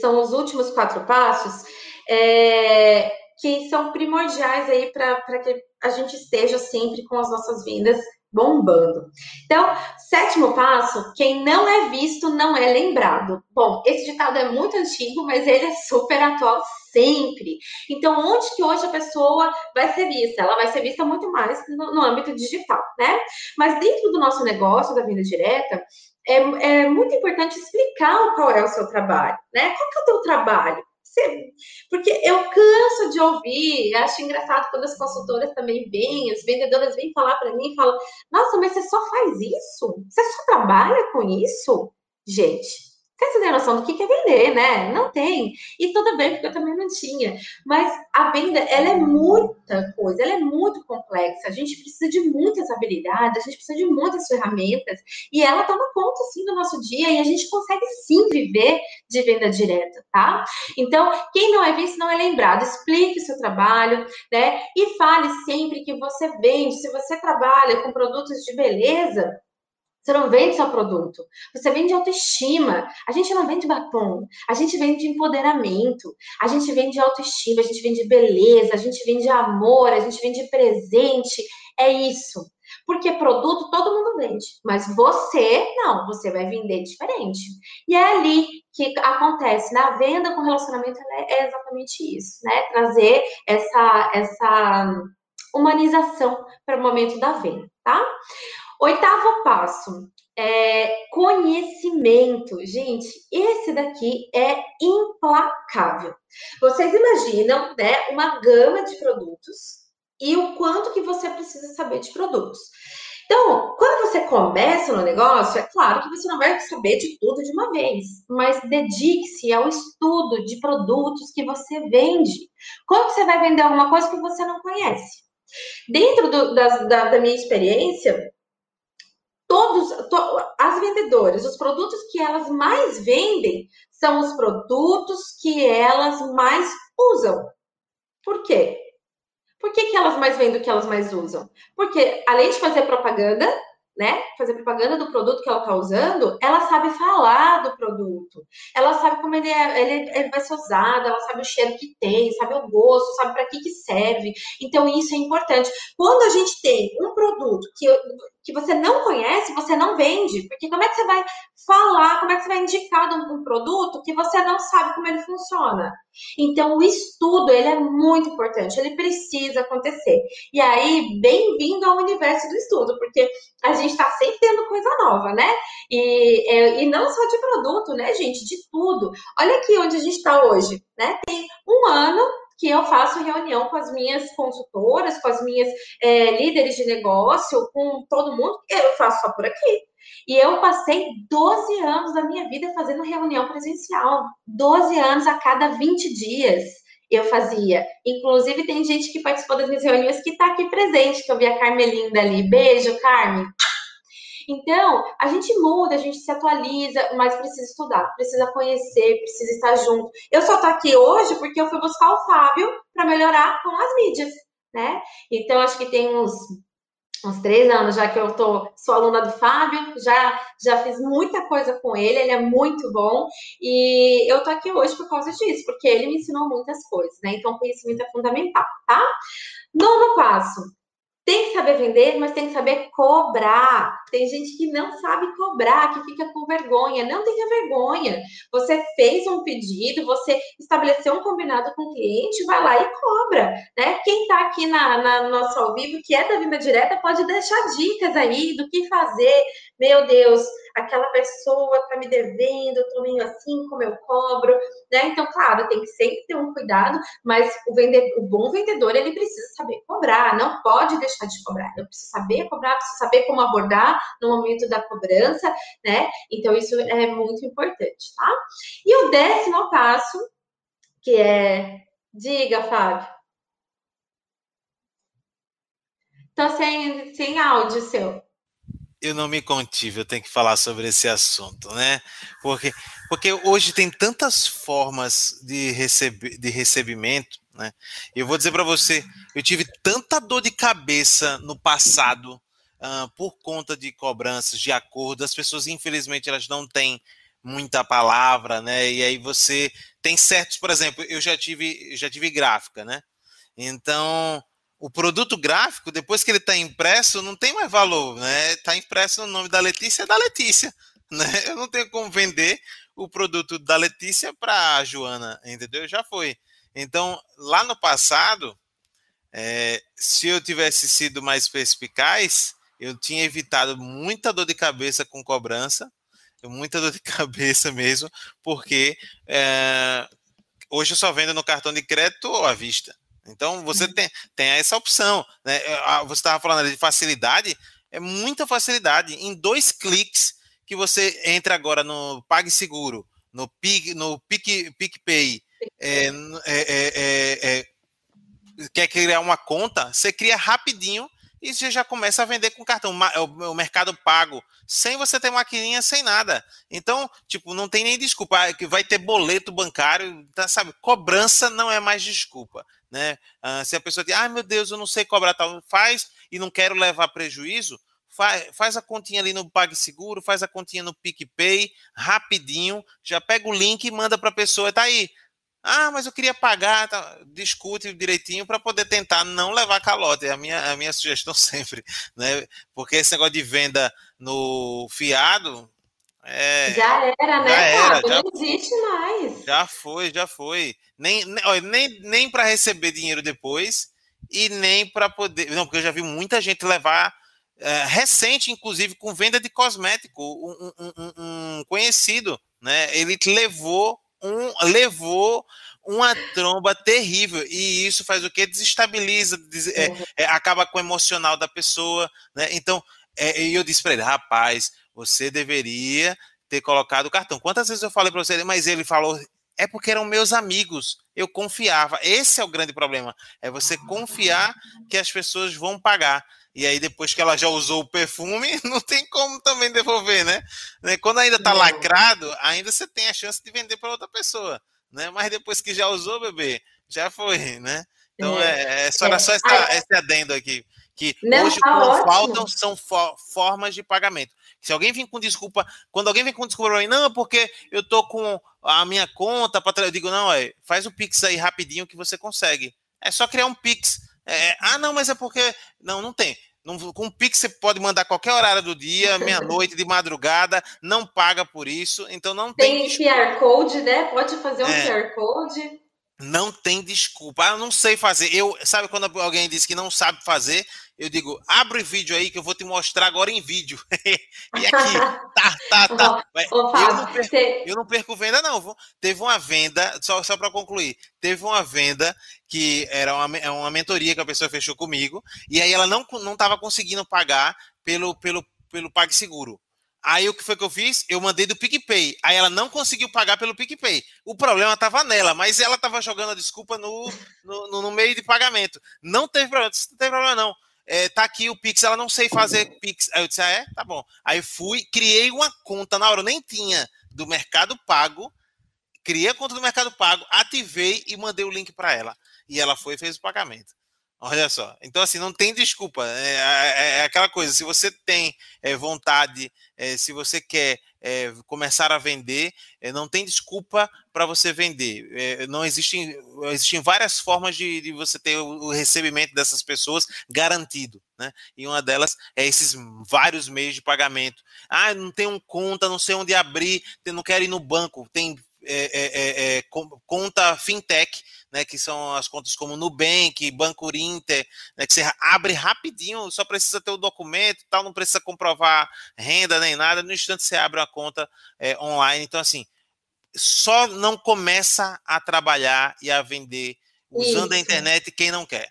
S2: são os últimos quatro passos, é, que são primordiais aí para que a gente esteja sempre com as nossas vendas bombando. Então, sétimo passo, quem não é visto não é lembrado. Bom, esse ditado é muito antigo, mas ele é super atual sempre. Então, onde que hoje a pessoa vai ser vista? Ela vai ser vista muito mais no, no âmbito digital, né? Mas dentro do nosso negócio da venda direta, é, é muito importante explicar qual é o seu trabalho, né? Qual que é o teu trabalho? Porque eu canso de ouvir, acho engraçado quando as consultoras também vêm, as vendedoras vêm falar para mim e falam: Nossa, mas você só faz isso? Você só trabalha com isso? Gente, você tem noção do que é vender, né? Não tem. E tudo bem, porque eu também não tinha. Mas a venda, ela é muita coisa, ela é muito complexa. A gente precisa de muitas habilidades, a gente precisa de muitas ferramentas. E ela toma conta, sim, do nosso dia. E a gente consegue, sim, viver de venda direta, tá? Então, quem não é visto não é lembrado. Explique o seu trabalho, né? E fale sempre que você vende. Se você trabalha com produtos de beleza, você não vende só produto, você vende autoestima. A gente não vende batom, a gente vende empoderamento, a gente vende autoestima, a gente vende beleza, a gente vende amor, a gente vende presente. É isso. Porque produto todo mundo vende, mas você não, você vai vender diferente. E é ali que acontece na venda com relacionamento é exatamente isso, né? Trazer essa essa humanização para o momento da venda, tá? Oitavo passo é conhecimento. Gente, esse daqui é implacável. Vocês imaginam, né, uma gama de produtos e o quanto que você precisa saber de produtos. Então, quando você começa no negócio, é claro que você não vai saber de tudo de uma vez, mas dedique-se ao estudo de produtos que você vende. Como você vai vender alguma coisa que você não conhece? Dentro do, da, da, da minha experiência, as vendedoras, os produtos que elas mais vendem são os produtos que elas mais usam. Por quê? Por que, que elas mais vendem o que elas mais usam? Porque além de fazer propaganda, né, fazer propaganda do produto que ela está usando, ela sabe falar do produto, ela sabe como ele, é, ele, ele, vai ser usado, ela sabe o cheiro que tem, sabe o gosto, sabe para que, que serve. Então, isso é importante. Quando a gente tem um produto que, que você não conhece, você não vende, porque como é que você vai falar, como é que você vai indicar um, produto que você não sabe como ele funciona? Então, o estudo, ele é muito importante, ele precisa acontecer. E aí, bem-vindo ao universo do estudo, porque a gente está sempre tendo coisa nova, né? E, é, e não só de produto, né, gente? De tudo. Olha aqui onde a gente está hoje, né? Tem um ano que eu faço reunião com as minhas consultoras, com as minhas é, líderes de negócio, com todo mundo. Eu faço só por aqui. E eu passei 12 anos da minha vida fazendo reunião presencial. 12 anos a cada 20 dias eu fazia. Inclusive, tem gente que participou das minhas reuniões que está aqui presente, que eu vi a Carmelinda ali. Beijo, Carmen. Então, a gente muda, a gente se atualiza, mas precisa estudar, precisa conhecer, precisa estar junto. Eu só tô aqui hoje porque eu fui buscar o Fábio para melhorar com as mídias, né? Então, acho que tem uns uns três anos já que eu tô, sou aluna do Fábio, já, já fiz muita coisa com ele, ele é muito bom, e eu tô aqui hoje por causa disso, porque ele me ensinou muitas coisas, né? Então, conhecimento é fundamental, tá? Nono passo, tem que saber vender, mas tem que saber cobrar. Tem gente que não sabe cobrar, que fica com vergonha. Não tenha vergonha. Você fez um pedido, você estabeleceu um combinado com o cliente, vai lá e cobra. Né? Quem está aqui na, na nosso ao vivo, que é da venda direta, pode deixar dicas aí do que fazer. Meu Deus, aquela pessoa está me devendo, eu meio assim, como eu cobro, né? Então, claro, tem que sempre ter um cuidado, mas o, vender, o bom vendedor, ele precisa saber cobrar, não pode deixar de cobrar. Eu preciso saber cobrar, preciso saber como abordar no momento da cobrança, né? Então, isso é muito importante, tá? E o décimo passo, que é. Diga, Fábio. Tô sem, sem áudio seu
S1: eu não me contive, eu tenho que falar sobre esse assunto, né? Porque, porque hoje tem tantas formas de, receber, de recebimento, né? Eu vou dizer para você, eu tive tanta dor de cabeça no passado uh, por conta de cobranças, de acordo, as pessoas, infelizmente, elas não têm muita palavra, né? E aí você tem certos, por exemplo, eu já tive, já tive gráfica, né? Então, o produto gráfico, depois que ele está impresso, não tem mais valor, né? Está impresso no nome da Letícia, é da Letícia, né? Eu não tenho como vender o produto da Letícia para a Joana, entendeu? Já foi. Então, lá no passado, é, se eu tivesse sido mais perspicaz, eu tinha evitado muita dor de cabeça com cobrança, muita dor de cabeça mesmo, porque é, hoje eu só vendo no cartão de crédito ou à vista. Então você uhum. tem, tem essa opção. Né? É, você estava falando de facilidade, é muita facilidade. Em dois cliques que você entra agora no PagSeguro, no Pig, no Pic, PicPay, é, é, é, é, é, quer criar uma conta, você cria rapidinho e você já começa a vender com cartão. O mercado pago, sem você ter maquininha, sem nada. Então, tipo, não tem nem desculpa. que vai ter boleto bancário, tá, sabe? Cobrança não é mais desculpa. Né? Se a pessoa diz, ah, meu Deus, eu não sei cobrar tal, faz e não quero levar prejuízo, faz, faz a continha ali no PagSeguro, faz a continha no PicPay, rapidinho, já pega o link e manda para a pessoa, tá aí. Ah, mas eu queria pagar, tá, discute direitinho para poder tentar não levar calote. É a minha, a minha sugestão sempre, né? Porque esse negócio de venda no fiado,
S2: é, já era, né? Já era, já, não existe mais.
S1: Já foi, já foi. Nem, nem, nem, nem para receber dinheiro depois e nem para poder. Não, porque eu já vi muita gente levar. É, recente, inclusive, com venda de cosmético, um, um, um, um conhecido, né? Ele levou um levou uma tromba terrível e isso faz o que desestabiliza des, é, uhum. é, acaba com o emocional da pessoa né então é, eu disse para ele rapaz você deveria ter colocado o cartão quantas vezes eu falei para você mas ele falou é porque eram meus amigos eu confiava esse é o grande problema é você confiar que as pessoas vão pagar e aí depois que ela já usou o perfume, não tem como também devolver, né? né? Quando ainda tá lacrado, ainda você tem a chance de vender para outra pessoa né? Mas depois que já usou, bebê, já foi, né? Então é, é, é só, era só essa, esse adendo aqui. Que não, hoje tá não faltam são fo formas de pagamento. Se alguém vem com desculpa, quando alguém vem com desculpa para mim, não, porque eu tô com a minha conta para eu digo, não, é, faz o Pix aí rapidinho que você consegue. É só criar um Pix. É, ah, não, mas é porque. Não, não tem. com o Pix você pode mandar qualquer horário do dia, meia-noite, de madrugada, não paga por isso, então não tem.
S2: Tem QR Code, né? Pode fazer um é, QR Code.
S1: Não tem desculpa. Ah, eu não sei fazer. Eu, sabe quando alguém diz que não sabe fazer? eu digo, abre o vídeo aí que eu vou te mostrar agora em vídeo. e aqui, tá, tá, tá. eu, não perco, eu, não perco, venda, não. Teve uma venda, só, só para concluir, teve uma venda que era uma, é uma mentoria que a pessoa fechou comigo, e aí ela não estava conseguindo pagar pelo, pelo, pelo PagSeguro. Aí o que foi que eu fiz? Eu mandei do PicPay. Aí ela não conseguiu pagar pelo PicPay. O problema estava nela, mas ela estava jogando a desculpa no, no, no, meio de pagamento. Não teve problema, não teve problema, não é, tá aqui o Pix, ela não sei fazer Pix. Aí eu disse, ah, é? Tá bom. Aí fui, criei uma conta na hora, eu nem tinha, do Mercado Pago, criei a conta do Mercado Pago, ativei e mandei o link para ela. E ela foi e fez o pagamento. Olha só. Então, assim, não tem desculpa. É, é, é aquela coisa, se você tem é, vontade, é, se você quer é, começar a vender, não tem desculpa para você vender. Não existem, existem várias formas de, de você ter o, o, recebimento dessas pessoas garantido. Né? E uma delas é esses vários meios de pagamento. Ah, não tenho conta, não sei onde abrir, não quero ir no banco. Tem é, é, conta fintech né, que são as contas como Nubank, Banco Inter, né, que você abre rapidinho, só precisa ter o documento, tal, não precisa comprovar renda nem nada, no instante você abre uma conta é, online. Então, assim, só não começa a trabalhar e a vender usando isso. a internet quem não quer.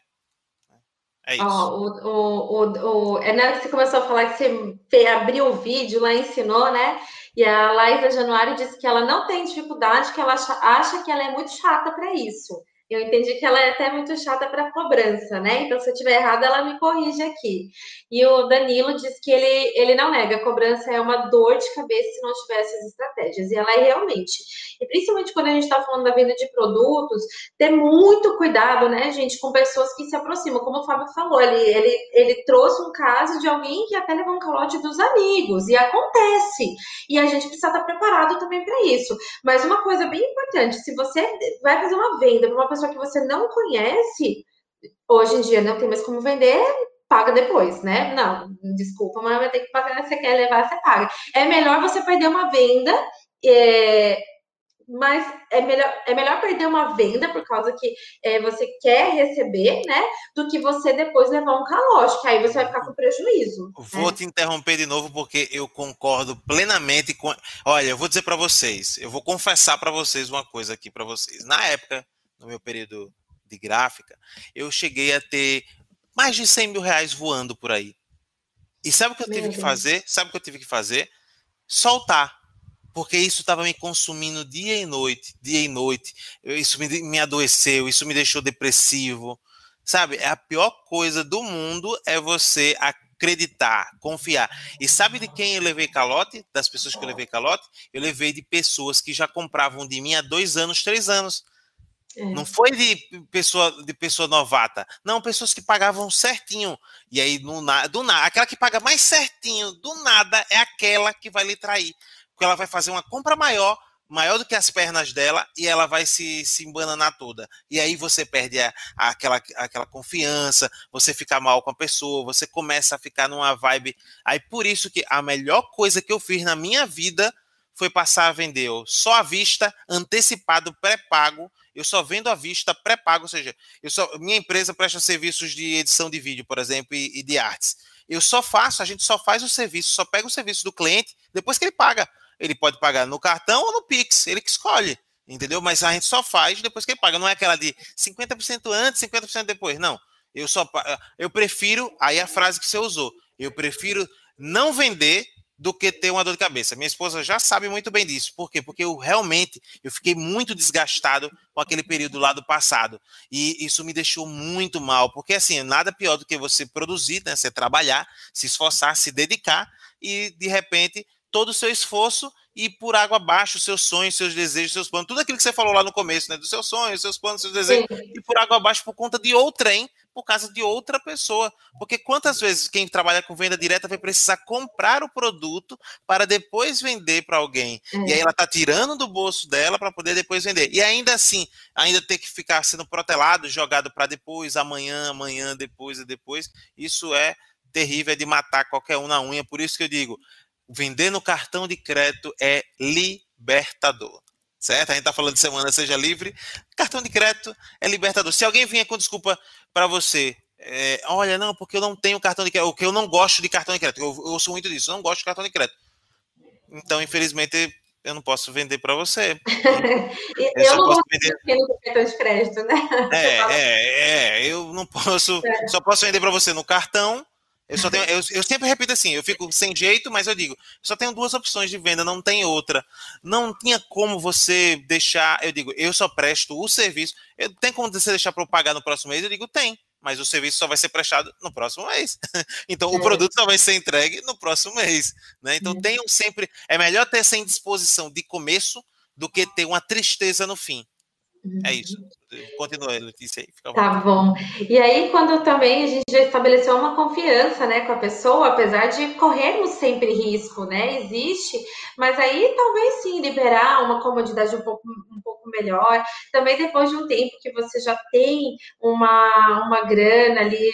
S1: É isso.
S2: Oh, o, o, o, o, é na que você começou a falar que você abriu o vídeo lá, ensinou, né? E a Laísa Januário disse que ela não tem dificuldade, que ela acha, acha que ela é muito chata para isso. Eu entendi que ela é até muito chata para cobrança, né? Então, se eu estiver errada, ela me corrige aqui. E o Danilo diz que ele, ele não nega, a cobrança é uma dor de cabeça se não tiver essas estratégias. E ela é realmente. E principalmente quando a gente está falando da venda de produtos, ter muito cuidado, né, gente, com pessoas que se aproximam. Como o Fábio falou, ele, ele, ele trouxe um caso de alguém que até levou um calote dos amigos. E acontece. E a gente precisa estar preparado também para isso. Mas uma coisa bem importante: se você vai fazer uma venda para uma pessoa que você não conhece, hoje em dia não tem mais como vender, paga depois, né? Não, desculpa, mas vai ter que pagar, você quer levar, você paga. É melhor você perder uma venda, é, mas é melhor, é melhor perder uma venda por causa que é, você quer receber, né? Do que você depois levar um calote, que aí você vai ficar com prejuízo.
S1: Vou
S2: né?
S1: te interromper de novo porque eu concordo plenamente com. Olha, eu vou dizer para vocês, eu vou confessar para vocês uma coisa aqui para vocês. Na época no meu período de gráfica, eu cheguei a ter mais de 100 mil reais voando por aí. E sabe o que eu tive que fazer? Sabe o que eu tive que fazer? Soltar. Porque isso estava me consumindo dia e noite, dia e noite. Isso me, me adoeceu, isso me deixou depressivo. Sabe? É a pior coisa do mundo é você acreditar, confiar. E sabe de quem eu levei calote? Das pessoas que eu levei calote? Eu levei de pessoas que já compravam de mim há dois anos, três anos. É. Não foi de pessoa, de pessoa novata. Não, pessoas que pagavam certinho. E aí, do nada, aquela que paga mais certinho, do nada, é aquela que vai lhe trair. Porque ela vai fazer uma compra maior, maior do que as pernas dela, e ela vai se, se embananar toda. E aí você perde a, a, aquela, aquela confiança, você fica mal com a pessoa, você começa a ficar numa vibe. Aí por isso que a melhor coisa que eu fiz na minha vida foi passar a vender só à vista, antecipado, pré-pago, Eu só vendo à vista pré-pago, ou seja, eu só, minha empresa presta serviços de edição de vídeo, por exemplo, e, e de artes. Eu só faço, a gente só faz o serviço, só pega o serviço do cliente depois que ele paga. Ele pode pagar no cartão ou no Pix, ele que escolhe, entendeu? Mas a gente só faz depois que ele paga. Não é aquela de 50% antes, 50% depois. Não. Eu só eu prefiro, aí a frase que você usou, eu prefiro não vender do que ter uma dor de cabeça. Minha esposa já sabe muito bem disso. Por quê? Porque eu realmente eu fiquei muito desgastado com aquele período lá do passado. E isso me deixou muito mal, porque assim, nada pior do que você produzir, né, você trabalhar, se esforçar, se dedicar e de repente todo o seu esforço e por água abaixo seus sonhos, seus desejos, seus planos, tudo aquilo que você falou lá no começo, né, dos seus sonhos, seus planos, seus desejos, Sim. e por água abaixo por conta de outrem, por causa de outra pessoa. Porque quantas vezes quem trabalha com venda direta vai precisar comprar o produto para depois vender para alguém? E aí ela está tirando do bolso dela para poder depois vender. E ainda assim, ainda ter que ficar sendo protelado, jogado para depois, amanhã, amanhã, depois e depois, isso é terrível, é de matar qualquer um na unha. Por isso que eu digo, vender no cartão de crédito é libertador. Certo? A gente está falando de semana Seja Livre. Cartão de crédito é libertador. Se alguém vinha com desculpa para você, é, olha, não, porque eu não tenho cartão de crédito, ou que eu não gosto de cartão de crédito, eu, eu ouço muito disso, eu não gosto de cartão de crédito. Então, infelizmente, eu não posso vender para você.
S2: eu, eu não posso vender cartão de crédito, né?
S1: É, é, é, eu não posso, é. só posso vender para você no cartão eu só tenho, eu, eu, sempre repito assim, eu fico sem jeito, mas eu digo, só tenho duas opções de venda, não tem outra. Não tinha como você deixar, eu digo, eu só presto o serviço. Eu, tem como você deixar para eu pagar no próximo mês? Eu digo, tem, mas o serviço só vai ser prestado no próximo mês. então é. o produto só vai ser entregue no próximo mês. Né? Então é. tenham sempre. É melhor ter essa indisposição de começo do que ter uma tristeza no fim. É isso. Continua, Letícia. Aí,
S2: tá bom. E aí, quando também a gente já estabeleceu uma confiança né, com a pessoa, apesar de corrermos sempre risco, né? Existe, mas aí talvez sim liberar uma comodidade um pouco, um pouco melhor. Também depois de um tempo que você já tem uma, uma grana ali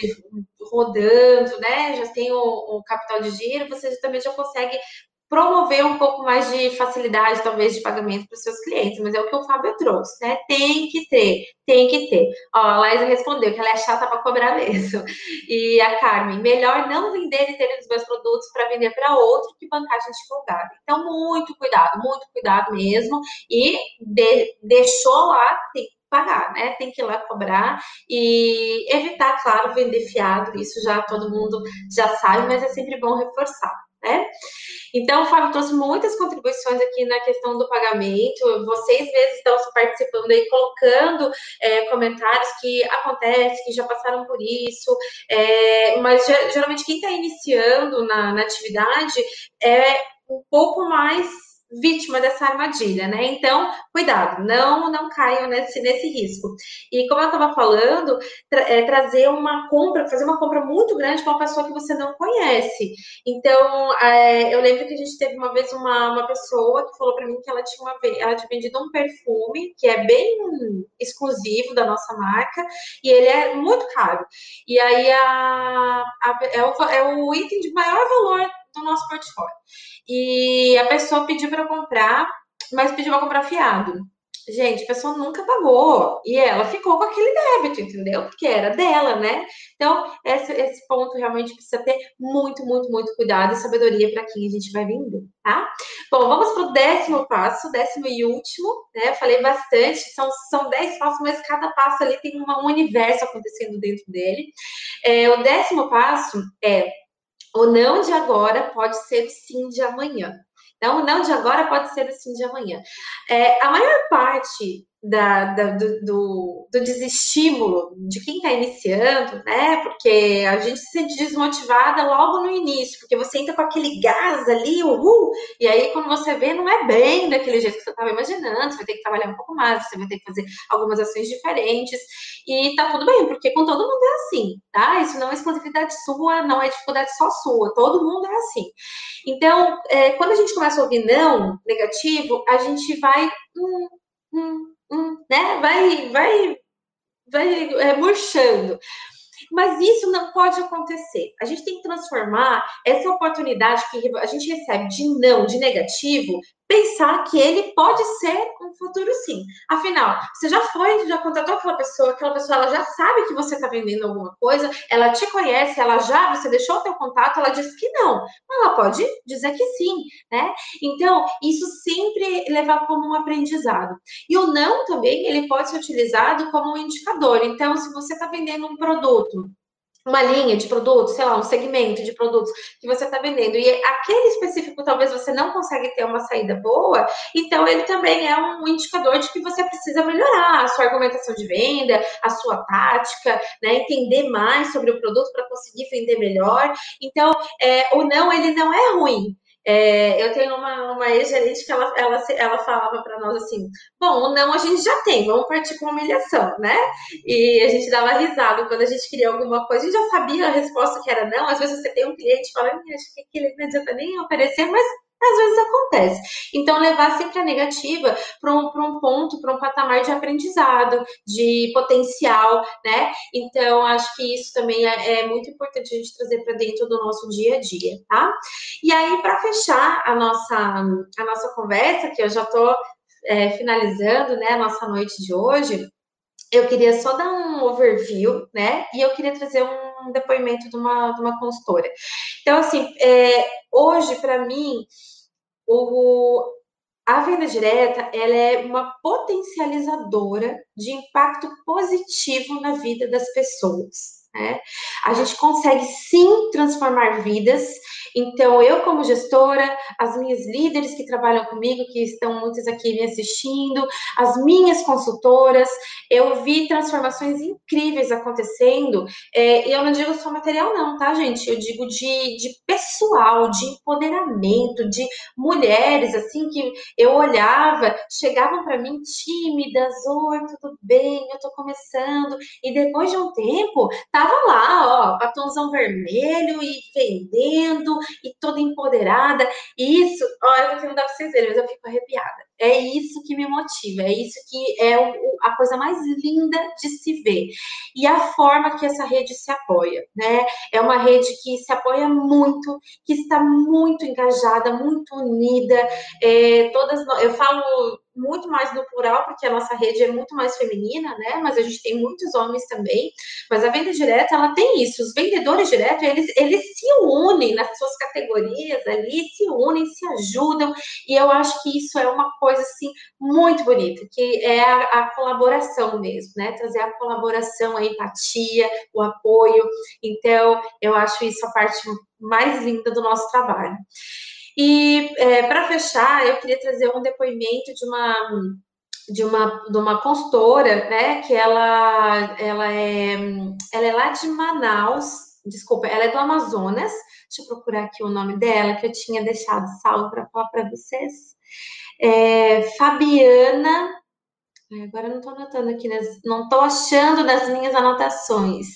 S2: rodando, né? Já tem o, o capital de giro, você também já consegue promover um pouco mais de facilidade, talvez, de pagamento para os seus clientes, mas é o que o Fábio trouxe, né? Tem que ter, tem que ter. Ó, a Laísa respondeu que ela é chata para cobrar mesmo. E a Carmen, melhor não vender e ter os meus produtos para vender para outro que vantagem de folgada. Então, muito cuidado, muito cuidado mesmo. E de, deixou lá, tem que pagar, né? Tem que ir lá cobrar e evitar, claro, vender fiado. Isso já todo mundo já sabe, mas é sempre bom reforçar né? Então, o Fábio trouxe muitas contribuições aqui na questão do pagamento. Vocês, vezes, estão participando aí, colocando é, comentários que acontecem, que já passaram por isso. É, mas, geralmente, quem está iniciando na, na atividade é um pouco mais vítima dessa armadilha, né? Então, cuidado, não não caiam nesse, nesse risco. E como eu estava falando, tra é, trazer uma compra, fazer uma compra muito grande com uma pessoa que você não conhece. Então, é, eu lembro que a gente teve uma vez uma, uma pessoa que falou para mim que ela tinha, uma, ela tinha vendido um perfume que é bem exclusivo da nossa marca e ele é muito caro. E aí a, a é, o, é o item de maior valor do nosso portfólio. E a pessoa pediu para comprar, mas pediu para comprar fiado. Gente, a pessoa nunca pagou e ela ficou com aquele débito, entendeu? Porque era dela, né? Então, esse, esse ponto realmente precisa ter muito, muito, muito cuidado e sabedoria para quem a gente vai vender, tá? Bom, vamos para o décimo passo, décimo e último, né? Falei bastante, são, são dez passos, mas cada passo ali tem um universo acontecendo dentro dele. É, o décimo passo é o não de agora pode ser o sim de amanhã. Então, o não de agora pode ser o sim de amanhã. É, a maior parte da, da, do, do, do, desestímulo de quem está iniciando, né? Porque a gente se sente desmotivada logo no início, porque você entra com aquele gás ali, uhul, e aí quando você vê, não é bem daquele jeito que você estava imaginando, você vai ter que trabalhar um pouco mais, você vai ter que fazer algumas ações diferentes, e tá tudo bem, porque com todo mundo é assim, tá? Isso não é exclusividade sua, não é dificuldade só sua, todo mundo é assim. Então, é, quando a gente começa a ouvir não negativo, a gente vai. Hum, hum, né? Vai, vai, vai é, murchando. Mas isso não pode acontecer. A gente tem que transformar essa oportunidade que a gente recebe de não, de negativo, pensar que ele pode ser um futuro sim. Afinal, você já foi, já contratou aquela pessoa, aquela pessoa ela já sabe que você está vendendo alguma coisa, ela te conhece, ela já, você deixou o teu contato, ela disse que não. Ela pode dizer que sim, né? Então, isso sempre levar como um aprendizado. E o não também, ele pode ser utilizado como um indicador. Então, se você está vendendo um produto uma linha de produtos, sei lá, um segmento de produtos que você está vendendo e aquele específico talvez você não consegue ter uma saída boa, então ele também é um indicador de que você precisa melhorar a sua argumentação de venda, a sua tática, né, entender mais sobre o produto para conseguir vender melhor. Então, é, o não ele não é ruim, é, eu tenho uma, uma ex-gerente que ela, ela, ela falava para nós assim: bom, o não a gente já tem, vamos partir para humilhação, né? E a gente dava risada quando a gente queria alguma coisa, a gente já sabia a resposta que era não. Às vezes você tem um cliente que fala, acho que aquele não adianta nem oferecer, mas às vezes acontece. Então, levar sempre a negativa para um, um ponto, para um patamar de aprendizado, de potencial, né? Então, acho que isso também é, é muito importante a gente trazer para dentro do nosso dia a dia, tá? E aí, para fechar a nossa, a nossa conversa, que eu já estou é, finalizando, né, a nossa noite de hoje, eu queria só dar um overview, né? E eu queria trazer um depoimento de uma, de uma consultora. Então, assim, é, hoje, para mim, o, a venda direta ela é uma potencializadora de impacto positivo na vida das pessoas. Né? A gente consegue sim transformar vidas. Então, eu, como gestora, as minhas líderes que trabalham comigo, que estão muitas aqui me assistindo, as minhas consultoras, eu vi transformações incríveis acontecendo. É, e eu não digo só material, não, tá, gente? Eu digo de, de pessoal, de empoderamento, de mulheres, assim, que eu olhava, chegavam para mim tímidas: Oi, tudo bem? Eu tô começando. E depois de um tempo, tava lá, ó, batomzão vermelho e vendendo e toda empoderada. E isso, ó, eu não dar pra vocês verem, mas eu fico arrepiada. É isso que me motiva, é isso que é o, a coisa mais linda de se ver. E a forma que essa rede se apoia, né? É uma rede que se apoia muito, que está muito engajada, muito unida. É, todas, eu falo muito mais no plural, porque a nossa rede é muito mais feminina, né? Mas a gente tem muitos homens também. Mas a venda direta, ela tem isso. Os vendedores diretos, eles, eles se unem nas suas categorias ali, se unem, se ajudam. E eu acho que isso é uma coisa, assim, muito bonita, que é a, a colaboração mesmo, né? Trazer a colaboração, a empatia, o apoio. Então, eu acho isso a parte mais linda do nosso trabalho. E é, para fechar, eu queria trazer um depoimento de uma de uma, de uma consultora, né, que ela, ela, é, ela é lá de Manaus, desculpa, ela é do Amazonas, deixa eu procurar aqui o nome dela, que eu tinha deixado salvo para falar para vocês, é, Fabiana, agora eu não estou anotando aqui, não estou achando nas minhas anotações,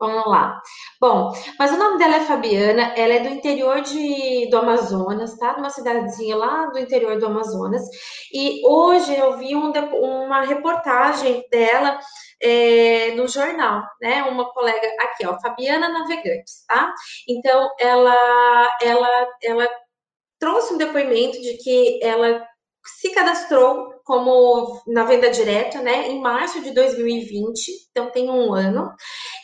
S2: Vamos lá. Bom, mas o nome dela é Fabiana, ela é do interior de, do Amazonas, tá? Numa cidadezinha lá do interior do Amazonas. E hoje eu vi um, uma reportagem dela é, no jornal, né? Uma colega aqui, ó, Fabiana Navegantes, tá? Então, ela, ela, ela trouxe um depoimento de que ela se cadastrou como na venda direta, né, em março de 2020, então tem um ano,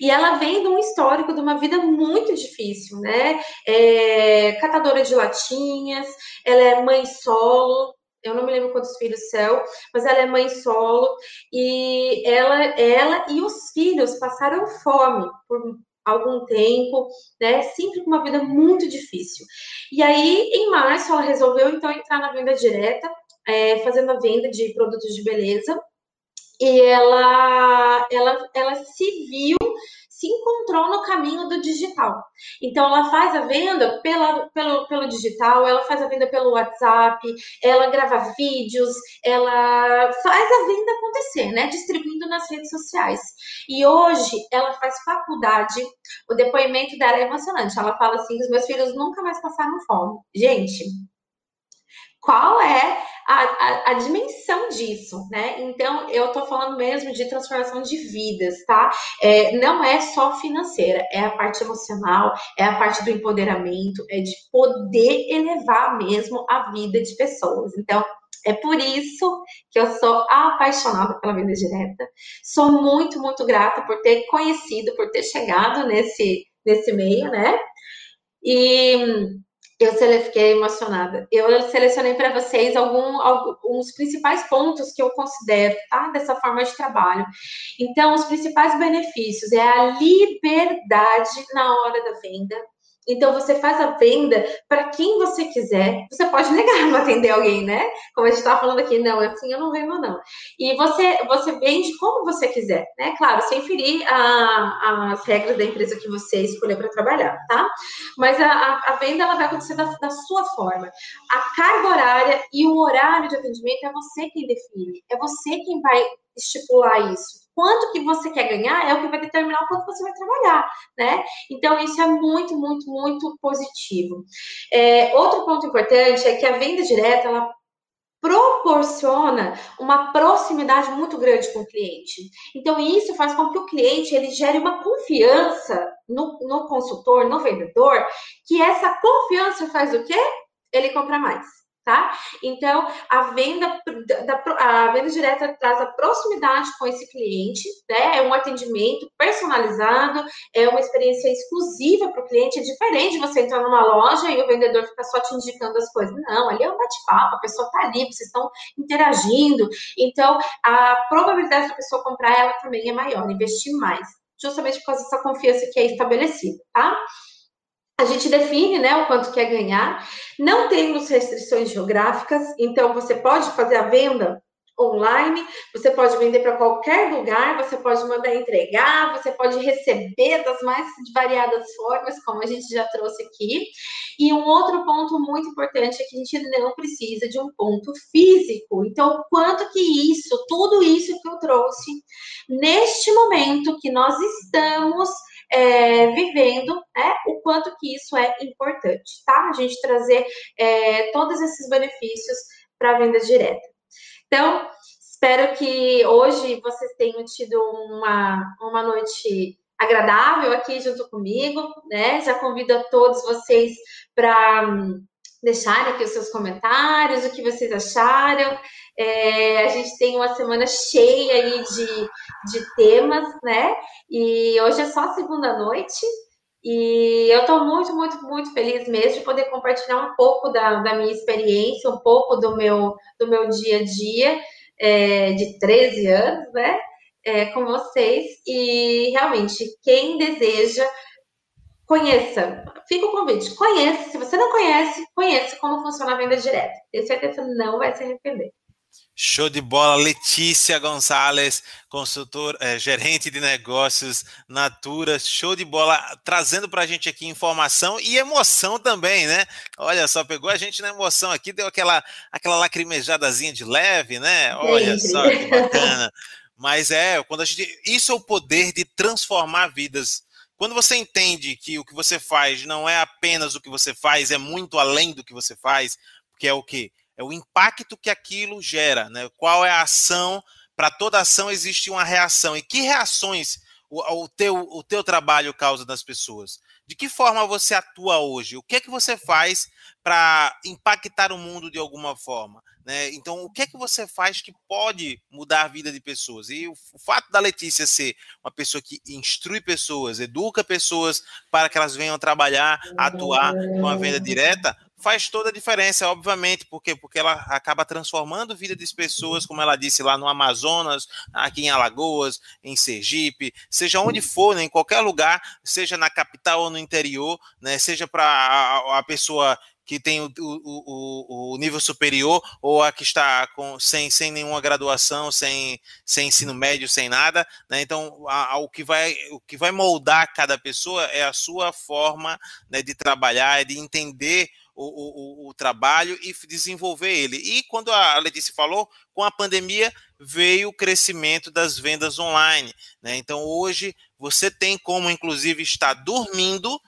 S2: e ela vem de um histórico de uma vida muito difícil, né, é, catadora de latinhas, ela é mãe solo, eu não me lembro quantos filhos são, mas ela é mãe solo, e ela, ela e os filhos passaram fome por algum tempo, né? Sempre com uma vida muito difícil. E aí, em março, ela resolveu então entrar na venda direta é, fazendo a venda de produtos de beleza e ela, ela, ela se viu, se encontrou no caminho do digital. Então, ela faz a venda pela, pelo, pelo digital, ela faz a venda pelo WhatsApp, ela grava vídeos, ela faz a venda acontecer, né? Distribuindo nas redes sociais. E hoje, ela faz faculdade, o depoimento dela é emocionante. Ela fala assim: os meus filhos nunca mais passaram fome. Gente, qual é a, a, a, dimensão disso, né? Então, eu tô falando mesmo de transformação de vidas, tá? É, não é só financeira, é a parte emocional, é a parte do empoderamento, é de poder elevar mesmo a vida de pessoas. Então, É por isso que eu sou apaixonada pela venda direta. Sou muito, muito grata por ter conhecido, por ter chegado nesse, nesse meio, né? E eu fiquei emocionada. Eu selecionei para vocês algum, alguns principais pontos que eu considero, tá? Dessa forma de trabalho. Então, os principais benefícios é a liberdade na hora da venda, então você faz a venda para quem você quiser. Você pode negar não atender alguém, né? Como a gente estava falando aqui, não, assim eu não vendo, não. E você, você vende como você quiser, né? Claro, sem ferir a, as regras da empresa que você escolher para trabalhar, tá? Mas a, a, a, venda ela vai acontecer da, da sua forma. A carga horária e o horário de atendimento é você quem define. É você quem vai estipular isso quanto que você quer ganhar é o que vai determinar o quanto você vai trabalhar, né? Então, isso é muito, muito, muito positivo. É, outro ponto importante é que a venda direta, ela proporciona uma proximidade muito grande com o cliente. Então, isso faz com que o cliente ele gere uma confiança no, no consultor, no vendedor, que essa confiança faz o quê? Ele compra mais tá? Então, a venda, da, a venda direta traz a proximidade com esse cliente, né? É um atendimento personalizado, é uma experiência exclusiva para o cliente. É diferente de você entrar numa loja e o vendedor fica só te indicando as coisas. Não, ali é um bate-papo, a pessoa está ali, vocês estão interagindo. Então, a probabilidade da pessoa comprar ela também é maior, investir mais. Justamente por causa dessa confiança que é estabelecida, tá? A gente define né, o quanto quer ganhar. Não temos restrições geográficas, então você pode fazer a venda online, você pode vender para qualquer lugar, você pode mandar entregar, você pode receber das mais variadas formas, como a gente já trouxe aqui. E um outro ponto muito importante é que a gente não precisa de um ponto físico. Então, quanto que isso, tudo isso que eu trouxe, neste momento que nós estamos é, vivendo, né, o quanto que isso é importante, tá? A gente trazer é, todos esses benefícios para a venda direta. Então, espero que hoje vocês tenham tido uma, uma noite agradável aqui junto comigo, né? Já convido a todos vocês para deixarem aqui os seus comentários, o que vocês acharam. É, a gente tem uma semana cheia aí de, de temas, né? E hoje é só segunda noite. E eu estou muito, muito, muito feliz mesmo de poder compartilhar um pouco da, da minha experiência, um pouco do meu, do meu dia a dia, é, de 13 anos, né? É, com vocês. E realmente, quem deseja, conheça. Fica o convite, conheça. Se você não conhece, conheça como funciona a venda direta. Tenho certeza que não vai se arrepender.
S1: Show de bola, Letícia Gonçalves, consultor, é, gerente de negócios Natura, show de bola, trazendo para a gente aqui informação e emoção também, né? Olha só, pegou a gente na emoção aqui, deu aquela, aquela lacrimejadazinha de leve, né? Olha Sim. só que bacana. Mas é, quando a gente, isso é o poder de transformar vidas. Quando você entende que o que você faz não é apenas o que você faz, é muito além do que você faz, porque é o que é o impacto que aquilo gera, né? Qual é a ação? Para toda ação existe uma reação. E que reações o, o, teu, o teu trabalho causa das pessoas? De que forma você atua hoje? O que é que você faz para impactar o mundo de alguma forma? Né? Então, o que é que você faz que pode mudar a vida de pessoas? E o, o fato da Letícia ser uma pessoa que instrui pessoas, educa pessoas para que elas venham trabalhar, atuar com a venda direta, faz toda a diferença, obviamente, porque porque ela acaba transformando a vida das pessoas, como ela disse lá no Amazonas, aqui em Alagoas, em Sergipe, seja onde for, né, em qualquer lugar, seja na capital ou no interior, né, seja para a, a, pessoa que tem o, o, o, nível superior ou a que está com, sem, sem nenhuma graduação, sem, sem ensino médio, sem nada. Né? Então, a, a, o, que vai, o que vai moldar cada pessoa é a sua forma né, de trabalhar, de entender o, o, o, trabalho e desenvolver ele. E quando a Letícia falou, com a pandemia veio o crescimento das vendas online. Né? Então hoje você tem como, inclusive, estar dormindo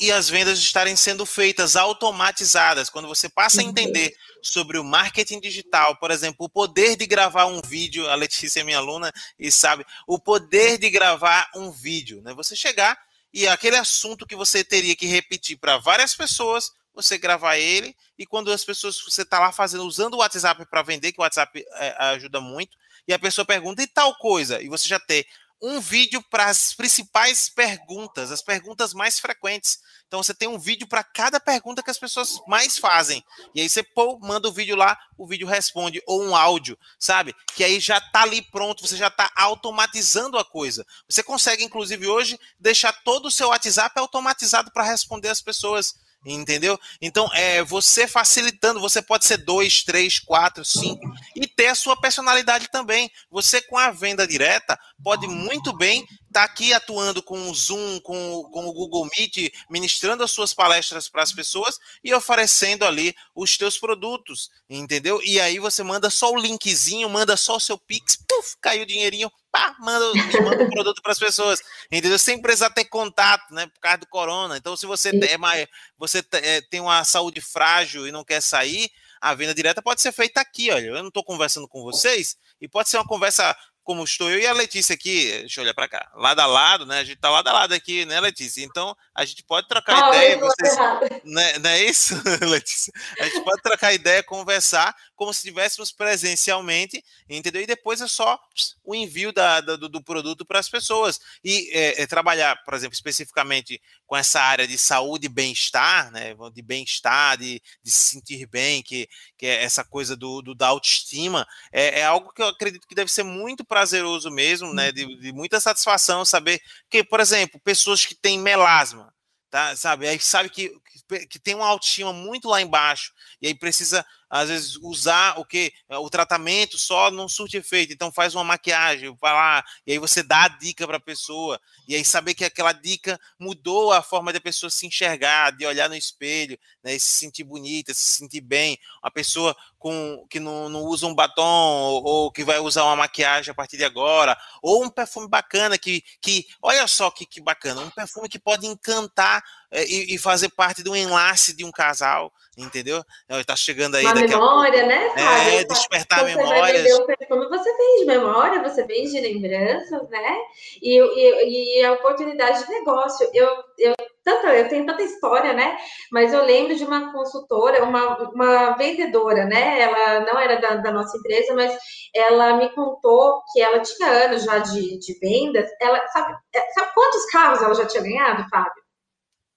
S1: e as vendas estarem sendo feitas automatizadas. Quando você passa a entender sobre o marketing digital, por exemplo, o poder de gravar um vídeo, a Letícia é minha aluna e sabe, o poder de gravar um vídeo, né? Você chegar e aquele assunto que você teria que repetir para várias pessoas, você gravar ele e quando as pessoas você está lá fazendo, usando o WhatsApp para vender, que o WhatsApp é, ajuda muito, e a pessoa pergunta e tal coisa, e você já ter um vídeo para as principais perguntas, as perguntas mais frequentes. Então você tem um vídeo para cada pergunta que as pessoas mais fazem. E aí você pô, manda o vídeo lá, o vídeo responde, ou um áudio, sabe? Que aí já está ali pronto, você já está automatizando a coisa. Você consegue, inclusive, hoje, deixar todo o seu WhatsApp automatizado para responder as pessoas. Entendeu? Então, é você facilitando, você pode ser dois, três, quatro, cinco e ter a sua personalidade também. Você, com a venda direta, pode muito bem estar tá aqui atuando com o Zoom, com, com o Google Meet, ministrando as suas palestras para as pessoas e oferecendo ali os teus produtos, entendeu? E aí você manda só o linkzinho, manda só o seu Pix, puf, caiu o dinheirinho, pá, manda, manda o produto para as pessoas, entendeu? Sem precisar ter contato, né? Por causa do corona. Então, se você, é mais, você é, tem uma saúde frágil e não quer sair, a venda direta pode ser feita aqui, olha. Eu não estou conversando com vocês e pode ser uma conversa como estou eu e a Letícia aqui, deixa eu olhar para cá, lado a lado, né? A gente tá lado a lado aqui, né, Letícia? Então a gente pode trocar ah, ideia. Vocês... Não, é, não é isso, Letícia? A gente pode trocar ideia, conversar, como se estivéssemos presencialmente, entendeu? E depois é só o envio da, do, do, produto para as pessoas. E é, é, trabalhar, por exemplo, especificamente com essa área de saúde e bem-estar, né? De bem-estar, de, de, se sentir bem, que, que é essa coisa do, do da autoestima, é, é, algo que eu acredito que deve ser muito prazeroso mesmo, né? De, de muita satisfação saber que, por exemplo, pessoas que têm melasma, tá? Sabe? Aí sabe que, que, que tem uma autoestima muito lá embaixo e aí precisa às vezes usar o que o tratamento só não surte efeito, então faz uma maquiagem, vai lá, e aí você dá a dica para a pessoa, e aí saber que aquela dica mudou a forma da pessoa se enxergar, de olhar no espelho, né, se sentir bonita, se sentir bem, uma pessoa com que não, não usa um batom ou, ou, que vai usar uma maquiagem a partir de agora, ou um perfume bacana que, que olha só que, que bacana, um perfume que pode encantar é, e, e, fazer parte de um enlace de um casal, entendeu? Está chegando aí
S2: Uma memória, a... né?
S1: Sabe? É, despertar você memórias. Vai
S2: o perfume, você vende memória, você vende lembranças, né? E, e, e a oportunidade de negócio. Eu, eu, tanto, eu tenho tanta história, né? Mas eu lembro de uma consultora, uma, uma vendedora, né? Ela não era da, da nossa empresa, mas ela me contou que ela tinha anos já de, de vendas. Ela sabe, é, sabe quantos carros ela já tinha ganhado, Fábio?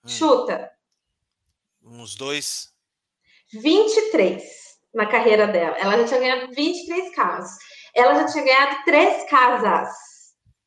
S2: Hum. Chuta.
S1: Uns dois.
S2: 23 na carreira dela. Ela já tinha ganhado 23 casas. Ela já tinha ganhado três casas,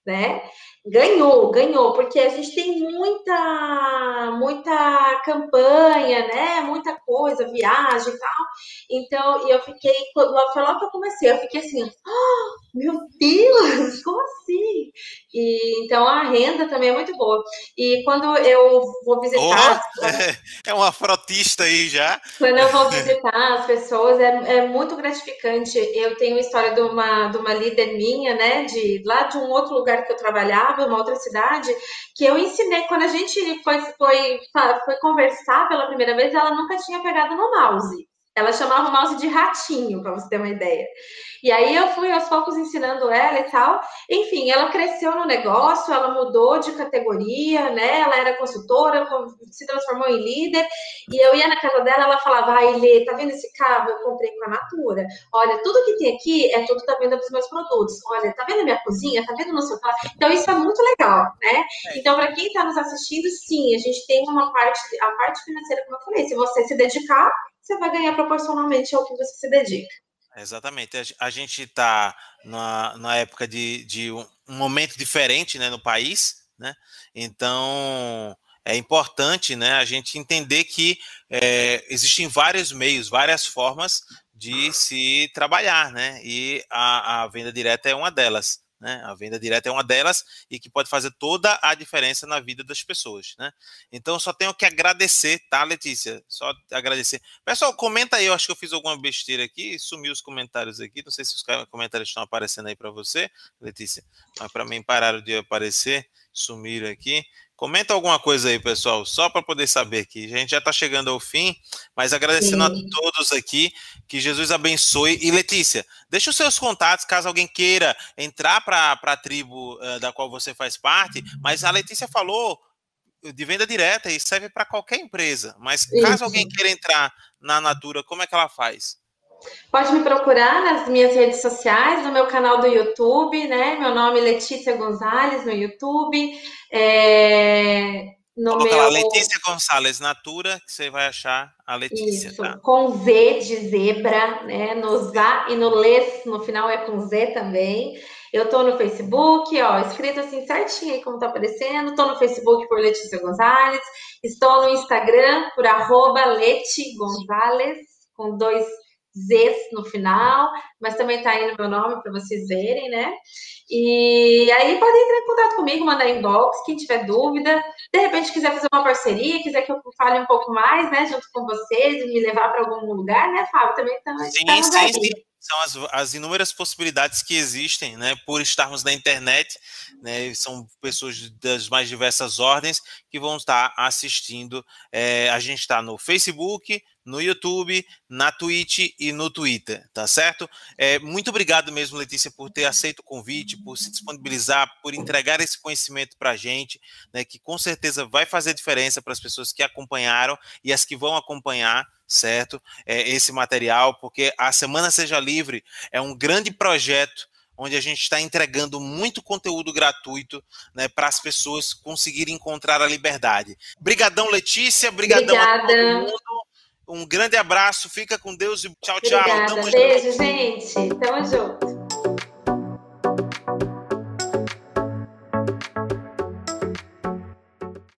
S2: né? Ganhou, ganhou, porque a gente tem muita, muita campanha, né? Muita coisa, viagem e tal. Então, eu fiquei, foi logo que eu comecei, eu fiquei assim, oh, meu Deus, como assim? E, então a renda também é muito boa. E quando eu vou visitar.
S1: Oh, é, é uma frotista aí já.
S2: Quando eu vou visitar as pessoas, é, é muito gratificante. Eu tenho a história de uma, de uma líder minha, né? De lá de um outro lugar que eu trabalhava, uma outra cidade, que eu ensinei. Quando a gente foi, foi, foi conversar pela primeira vez, ela nunca tinha pegado no mouse. Ela chamava o mouse de ratinho, para você ter uma ideia. E aí eu fui aos poucos ensinando ela e tal. Enfim, ela cresceu no negócio, ela mudou de categoria, né? Ela era consultora, se transformou em líder. E eu ia na casa dela, ela falava: Ai, Lê, tá vendo esse cabo? Eu comprei com a Natura. Olha, tudo que tem aqui é tudo da venda dos meus produtos. Olha, tá vendo a minha cozinha? Tá vendo no seu Então, isso é muito legal, né? É. Então, para quem está nos assistindo, sim, a gente tem uma parte, a parte financeira, como eu falei, se você se dedicar, você vai ganhar proporcionalmente ao que você se dedica.
S1: Exatamente. A gente está na, na época de, de um momento diferente né, no país, né? Então é importante né, a gente entender que é, existem vários meios, várias formas de se trabalhar, né? E a, a venda direta é uma delas. Né? A venda direta é uma delas e que pode fazer toda a diferença na vida das pessoas. Né? Então, só tenho que agradecer, tá, Letícia? Só agradecer. Pessoal, comenta aí. Eu acho que eu fiz alguma besteira aqui. Sumiu os comentários aqui. Não sei se os comentários estão aparecendo aí para você, Letícia. Mas para mim pararam de aparecer. Sumiram aqui. Comenta alguma coisa aí, pessoal, só para poder saber aqui. A gente já está chegando ao fim, mas agradecendo Sim. a todos aqui, que Jesus abençoe. E Letícia, deixa os seus contatos, caso alguém queira entrar para a tribo uh, da qual você faz parte. Mas a Letícia falou de venda direta e serve para qualquer empresa. Mas caso Isso. alguém queira entrar na Natura, como é que ela faz?
S2: Pode me procurar nas minhas redes sociais, no meu canal do YouTube, né? Meu nome é Letícia Gonzalez no YouTube. É...
S1: No Coloca meu... lá, Letícia Gonçalves Natura, que você vai achar a Letícia,
S2: Isso,
S1: tá?
S2: com Z de zebra, né? No ZA e no LES, no final é com Z também. Eu tô no Facebook, ó, escrito assim certinho aí como tá aparecendo. Tô no Facebook por Letícia Gonzalez. Estou no Instagram por arroba Leti Gonzalez, com dois Zs no final, mas também tá aí no meu nome para vocês verem, né? E aí podem entrar em contato comigo, mandar inbox, quem tiver dúvida. De repente quiser fazer uma parceria, quiser que eu fale um pouco mais, né, junto com vocês e me levar para algum lugar, né, Fábio? Também tá, sim, sim, sim.
S1: São as, as, inúmeras possibilidades que existem, né, por estarmos na internet, né, são pessoas das mais diversas ordens que vão estar assistindo. É, a gente está no Facebook, no YouTube, na Twitch e no Twitter, tá certo? É, muito obrigado mesmo, Letícia, por ter aceito o convite, por se disponibilizar, por entregar esse conhecimento para a gente, né, que com certeza vai fazer diferença para as pessoas que acompanharam e as que vão acompanhar, certo? É, esse material, porque a Semana Seja Livre é um grande projeto onde a gente está entregando muito conteúdo gratuito né, para as pessoas conseguirem encontrar a liberdade. Brigadão, Letícia. Brigadão Obrigada. a todo mundo. Um grande abraço, fica com Deus e tchau, tchau.
S2: Obrigada. Tamo Beijo, junto. gente. Tamo junto.